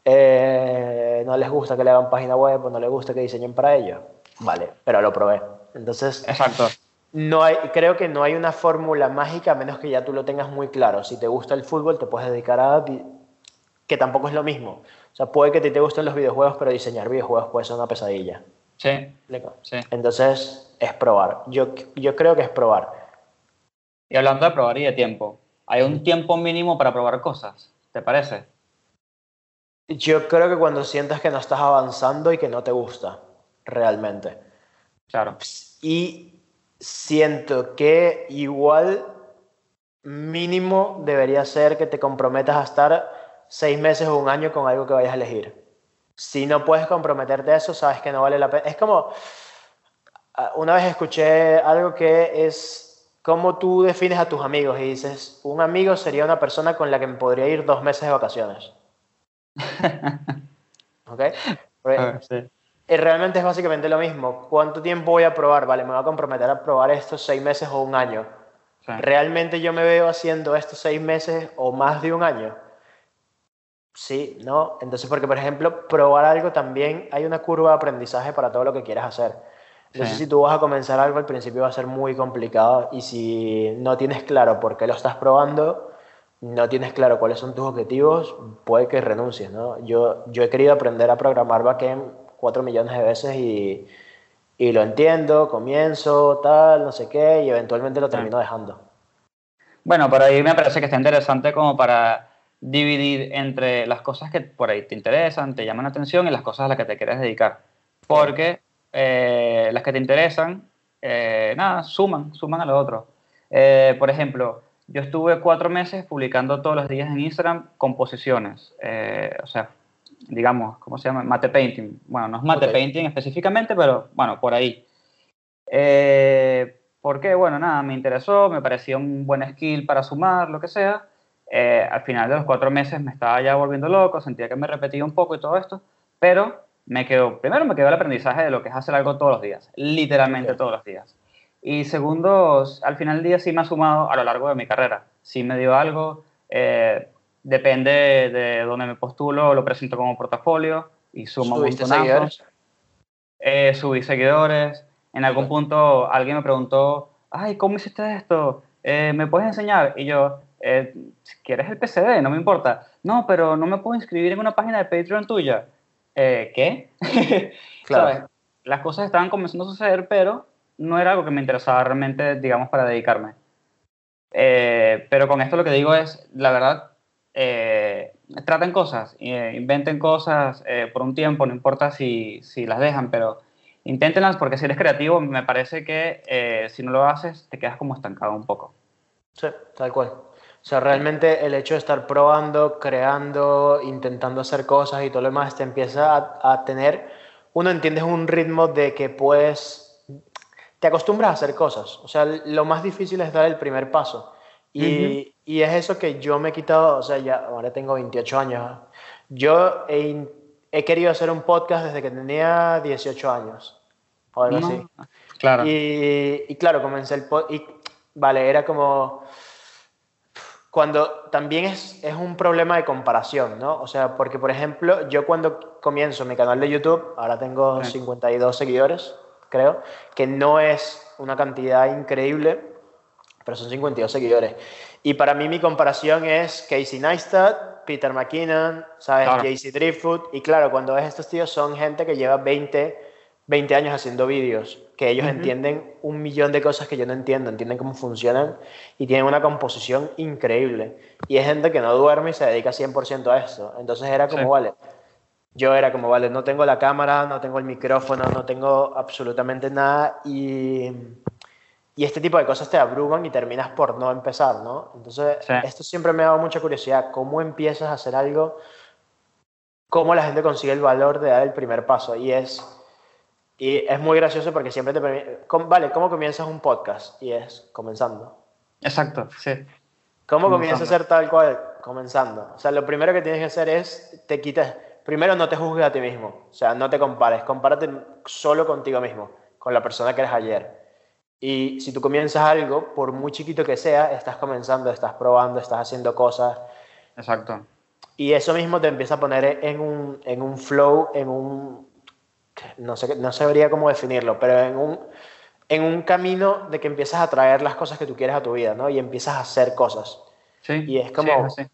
eh, no les gusta que le hagan página web o no les gusta que diseñen para ellos. Vale, pero lo probé. Entonces, exacto. no hay, creo que no hay una fórmula mágica a menos que ya tú lo tengas muy claro. Si te gusta el fútbol, te puedes dedicar a... que tampoco es lo mismo. O sea, puede que a ti te gusten los videojuegos, pero diseñar videojuegos puede ser una pesadilla. Sí, sí. Entonces, es probar. Yo, yo creo que es probar. Y hablando de probar y de tiempo, ¿hay un tiempo mínimo para probar cosas? ¿Te parece? Yo creo que cuando sientas que no estás avanzando y que no te gusta, realmente. Claro. Y siento que igual mínimo debería ser que te comprometas a estar seis meses o un año con algo que vayas a elegir. Si no puedes comprometerte a eso, sabes que no vale la pena. Es como, ah, una vez escuché algo que es cómo tú defines a tus amigos y dices, un amigo sería una persona con la que me podría ir dos meses de vacaciones. (laughs) ¿Ok? Porque- Ah, sí. Y realmente es básicamente lo mismo. ¿Cuánto tiempo voy a probar? Vale, me voy a comprometer a probar estos seis meses o un año. Sí. ¿Realmente yo me veo haciendo estos seis meses o más de un año? Sí, ¿no? Entonces, porque por ejemplo, probar algo también hay una curva de aprendizaje para todo lo que quieras hacer. Entonces, Sí. si tú vas a comenzar algo, al principio va a ser muy complicado y si no tienes claro por qué lo estás probando, no tienes claro cuáles son tus objetivos, puede que renuncies, ¿no? Yo, yo he querido aprender a programar backend cuatro millones de veces y, y lo entiendo, comienzo, tal, no sé qué, y eventualmente lo termino dejando. Bueno, por ahí me parece que está interesante como para dividir entre las cosas que por ahí te interesan, te llaman la atención y las cosas a las que te quieres dedicar. Porque eh, las que te interesan, eh, nada, suman, suman a lo otro. Eh, por ejemplo, yo estuve cuatro meses publicando todos los días en Instagram composiciones, eh, o sea, digamos, ¿cómo se llama? Mate painting. Bueno, no es mate Ok. painting específicamente, pero bueno, por ahí. Eh, porque, bueno, nada, me interesó, me parecía un buen skill para sumar, lo que sea. Eh, al final de los cuatro meses me estaba ya volviendo loco, sentía que me repetía un poco y todo esto, pero me quedó, primero me quedó el aprendizaje de lo que es hacer algo todos los días, literalmente Ok. todos los días. Y segundo, al final del día sí me ha sumado a lo largo de mi carrera, sí me dio algo, eh, depende de dónde me postulo, lo presento como portafolio y sumo un ¿Tuviste montonazo. seguidores? Eh, subí seguidores. En algún punto alguien me preguntó, ay, ¿cómo hiciste esto? Eh, ¿Me puedes enseñar? Y yo, eh, si quieres el PCD, no me importa. No, pero no me puedo inscribir en una página de Patreon tuya. Eh, ¿Qué? (laughs) Claro. ¿Sabes? Las cosas estaban comenzando a suceder, pero no era algo que me interesaba realmente, digamos, para dedicarme. Eh, pero con esto lo que digo es, la verdad, eh, traten cosas, eh, inventen cosas eh, por un tiempo, no importa si, si las dejan, pero inténtenlas porque si eres creativo, me parece que eh, si no lo haces, te quedas como estancado un poco. Sí, tal cual. O sea, realmente el hecho de estar probando, creando, intentando hacer cosas y todo lo demás te empieza a, a tener, uno entiendes un ritmo de que puedes, te acostumbras a hacer cosas. O sea, lo más difícil es dar el primer paso. Y, y es eso que yo me he quitado, o sea, ya ahora tengo 28 años. Yo he, he querido hacer un podcast desde que tenía 18 años. O algo No, así. Claro. Y, y claro, comencé el podcast y vale, era como cuando también es, es un problema de comparación, ¿no? O sea, porque por ejemplo, yo cuando comienzo mi canal de YouTube, ahora tengo Sí. 52 seguidores, creo, que no es una cantidad increíble, pero son 52 seguidores. Y para mí mi comparación es Casey Neistat, Peter McKinnon, ¿sabes? Claro. JC Driftwood. Y claro, cuando ves estos tíos son gente que lleva 20, 20 años haciendo vídeos, que ellos Ujú. entienden un millón de cosas que yo no entiendo, entienden cómo funcionan y tienen una composición increíble. Y es gente que no duerme y se dedica 100% a esto. Entonces era como, Sí. vale, yo era como, vale, no tengo la cámara, no tengo el micrófono, no tengo absolutamente nada y, y este tipo de cosas te abruman y terminas por no empezar, ¿no? Entonces, Sí. esto siempre me ha dado mucha curiosidad, ¿cómo empiezas a hacer algo? ¿Cómo la gente consigue el valor de dar el primer paso? Y es, y es muy gracioso porque siempre te permite, vale, ¿cómo comienzas un podcast? Y es comenzando. Exacto, sí. ¿Cómo Comenzando. comienzas a ser tal cual? Comenzando. O sea, lo primero que tienes que hacer es, te quitas, primero no te juzgues a ti mismo, o sea, no te compares, compárate solo contigo mismo, con la persona que eres ayer. Y si tú comienzas algo, por muy chiquito que sea, estás comenzando, estás probando, estás haciendo cosas, Exacto. y eso mismo te empieza a poner en un, en un flow, en un, no sé, no sabría cómo definirlo, pero en un, en un camino de que empiezas a traer las cosas que tú quieres a tu vida, ¿no? Y empiezas a hacer cosas. Sí. Y es sí, como- así.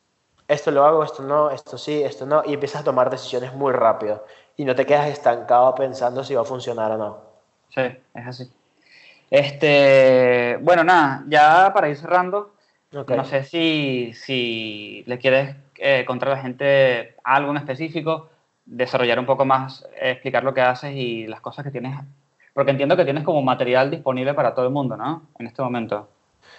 esto lo hago, esto no, esto sí, esto no, y empiezas a tomar decisiones muy rápido y no te quedas estancado pensando si va a funcionar o no. Sí, es así. Este, bueno, nada, ya para ir cerrando, Ok. no sé si, si le quieres eh, contar a la gente algo en específico, desarrollar un poco más, eh, explicar lo que haces y las cosas que tienes, porque entiendo que tienes como material disponible para todo el mundo, ¿no? En este momento.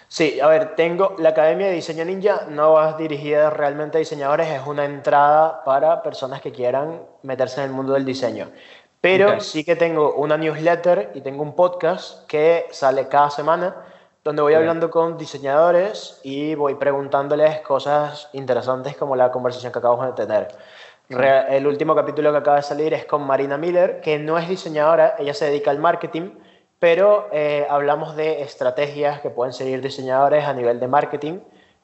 Sí, a ver, tengo la Academia de Diseño Ninja, no va dirigida realmente a diseñadores, es una entrada para personas que quieran meterse en el mundo del diseño. Pero Ok. sí que tengo una newsletter y tengo un podcast que sale cada semana, donde voy hablando con diseñadores y voy preguntándoles cosas interesantes como la conversación que acabamos de tener. Re- el último capítulo que acaba de salir es con Marina Miller, que no es diseñadora, ella se dedica al marketing, pero eh, hablamos de estrategias que pueden seguir diseñadores a nivel de marketing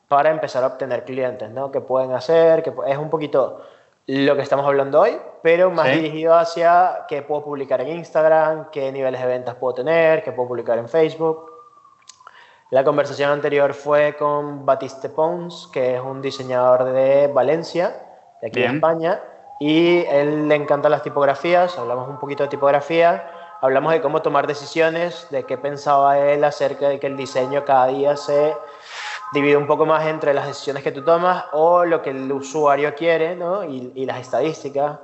para empezar a obtener clientes, ¿no? Que pueden hacer, que es un poquito lo que estamos hablando hoy, pero más Sí. dirigido hacia qué puedo publicar en Instagram, qué niveles de ventas puedo tener, qué puedo publicar en Facebook. La conversación anterior fue con Batiste Pons, que es un diseñador de Valencia, de aquí de Bien. España, y él le encantan las tipografías, hablamos un poquito de tipografía, hablamos de cómo tomar decisiones, de qué pensaba él acerca de que el diseño cada día se divide un poco más entre las decisiones que tú tomas o lo que el usuario quiere, ¿no? y, y las estadísticas.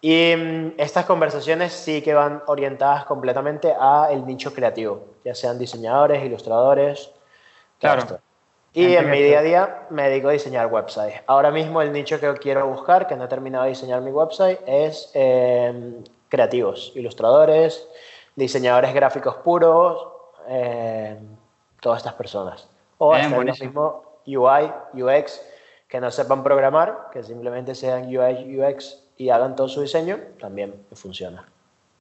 Y mm, estas conversaciones sí que van orientadas completamente a el nicho creativo, ya sean diseñadores, ilustradores, Claro. esto. Y en mi día a día me dedico a diseñar websites. Ahora mismo el nicho que quiero buscar, que no he terminado de diseñar mi website, es eh, creativos, ilustradores, diseñadores gráficos puros, eh, todas estas personas. O Bien, hacer lo buenísimo. mismo UI, UX, que no sepan programar, que simplemente sean UI, UX y hagan todo su diseño, también funciona.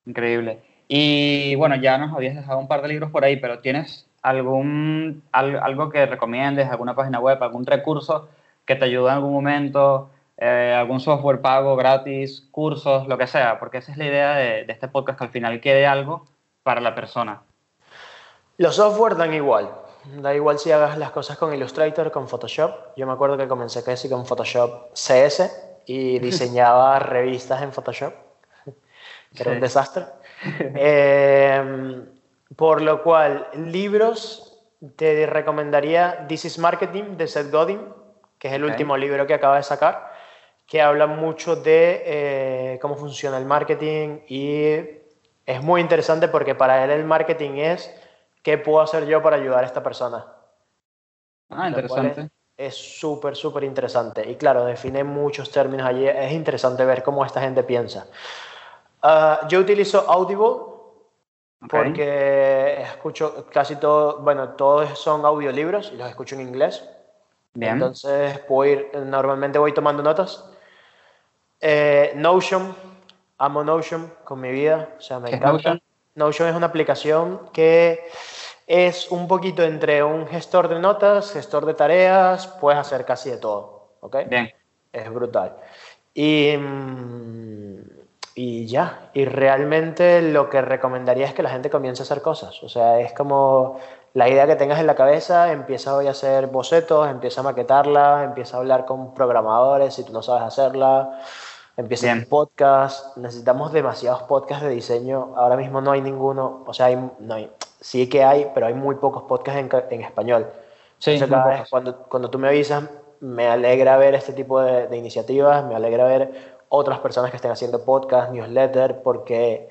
Increíble. Y bueno, ya nos habías dejado un par de libros por ahí, pero ¿tienes algún al- algo que recomiendes, alguna página web, algún recurso que te ayude en algún momento, eh, algún software pago, gratis, cursos, lo que sea? Porque esa es la idea de, de este podcast, que al final quede algo para la persona. Los software dan igual. Da igual si hagas las cosas con Illustrator, con Photoshop. Yo me acuerdo que comencé casi con Photoshop CS y (laughs) diseñaba revistas en Photoshop, que era un desastre. (laughs) Eh, por lo cual, libros, te recomendaría This is Marketing de Seth Godin, que es el último libro que acaba de sacar, que habla mucho de eh, cómo funciona el marketing y es muy interesante porque para él el marketing es qué puedo hacer yo para ayudar a esta persona. Ah, interesante. Es súper, súper interesante. Y claro, define muchos términos allí. Es interesante ver cómo esta gente piensa. Ah, yo utilizo Audible porque escucho casi todo, bueno, todos son audiolibros y los escucho en inglés. Bien. Entonces puedo ir, normalmente voy tomando notas. Eh, Notion, amo Notion con mi vida, o sea, me ¿Qué es encanta. Notion? Notion es una aplicación que es un poquito entre un gestor de notas, gestor de tareas, puedes hacer casi de todo, ¿ok? Bien. Es brutal. Y, mm, y ya, y realmente lo que recomendaría es que la gente comience a hacer cosas. O sea, es como la idea que tengas en la cabeza, empieza hoy a hacer bocetos, empieza a maquetarla, empieza a hablar con programadores si tú no sabes hacerla, empieza un podcast. Necesitamos demasiados podcasts de diseño. Ahora mismo no hay ninguno, o sea, hay, no hay, sí que hay, pero hay muy pocos podcasts en, en español. Sí, Entonces, cada vez cuando, cuando tú me avisas, me alegra ver este tipo de, de iniciativas, me alegra ver otras personas que estén haciendo podcast, newsletter, porque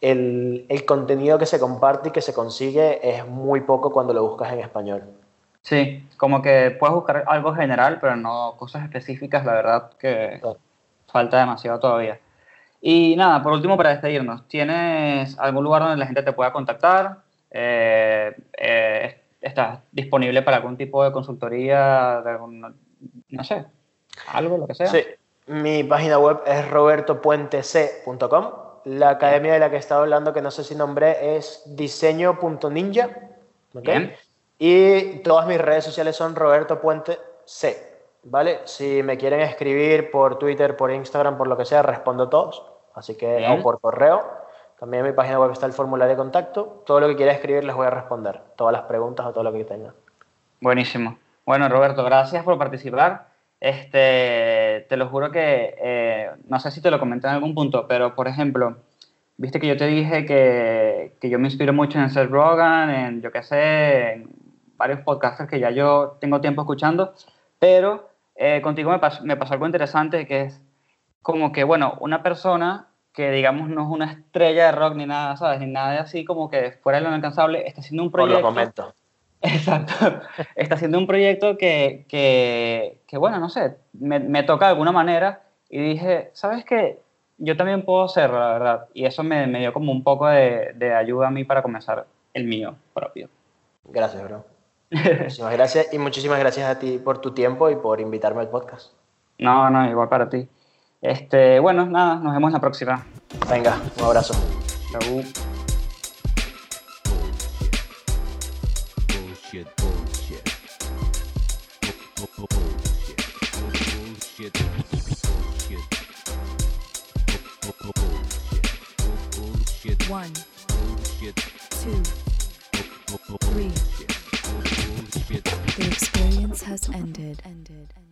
el, el contenido que se comparte y que se consigue es muy poco cuando lo buscas en español. Sí, como que puedes buscar algo general, pero no cosas específicas, la verdad que Claro. Falta demasiado todavía. Y nada, por último, para despedirnos, ¿tienes algún lugar donde la gente te pueda contactar? Eh, eh, ¿Estás disponible para algún tipo de consultoría, de algún, no sé, algo, lo que sea? Sí, mi página web es robertopuentec.com. La academia de la que estaba hablando, que no sé si nombré, es diseño.ninja. ¿ok? Bien. Y todas mis redes sociales son Roberto Puente C. ¿Vale? Si me quieren escribir por Twitter, por Instagram, por lo que sea, respondo todos. Así que, Bien. o por correo. También en mi página web está el formulario de contacto. Todo lo que quiera escribir les voy a responder. Todas las preguntas o todo lo que tengan. Buenísimo. Bueno, Roberto, gracias por participar. Este, te lo juro que, eh, no sé si te lo comenté en algún punto, pero por ejemplo, viste que yo te dije que, que yo me inspiro mucho en Seth Rogen, en yo qué sé, en varios podcasters que ya yo tengo tiempo escuchando, pero eh, contigo me pasó, me pasó algo interesante que es como que, bueno, una persona que digamos no es una estrella de rock ni nada, ¿sabes? Ni nada de así como que fuera de lo inalcanzable, está haciendo un Por proyecto. los momentos. (laughs) Exacto. Está haciendo un proyecto que, que, que, bueno, no sé, me, me toca de alguna manera y dije, ¿sabes qué? Yo también puedo hacerlo, la verdad. Y eso me, me dio como un poco de, de ayuda a mí para comenzar el mío propio. Gracias, bro. Muchísimas gracias y muchísimas gracias a ti por tu tiempo y por invitarme al podcast. No, no, igual para ti. Este, bueno, nada, nos vemos la próxima. Venga, un abrazo. Chau. One, two, three. The experience has ended. Ended.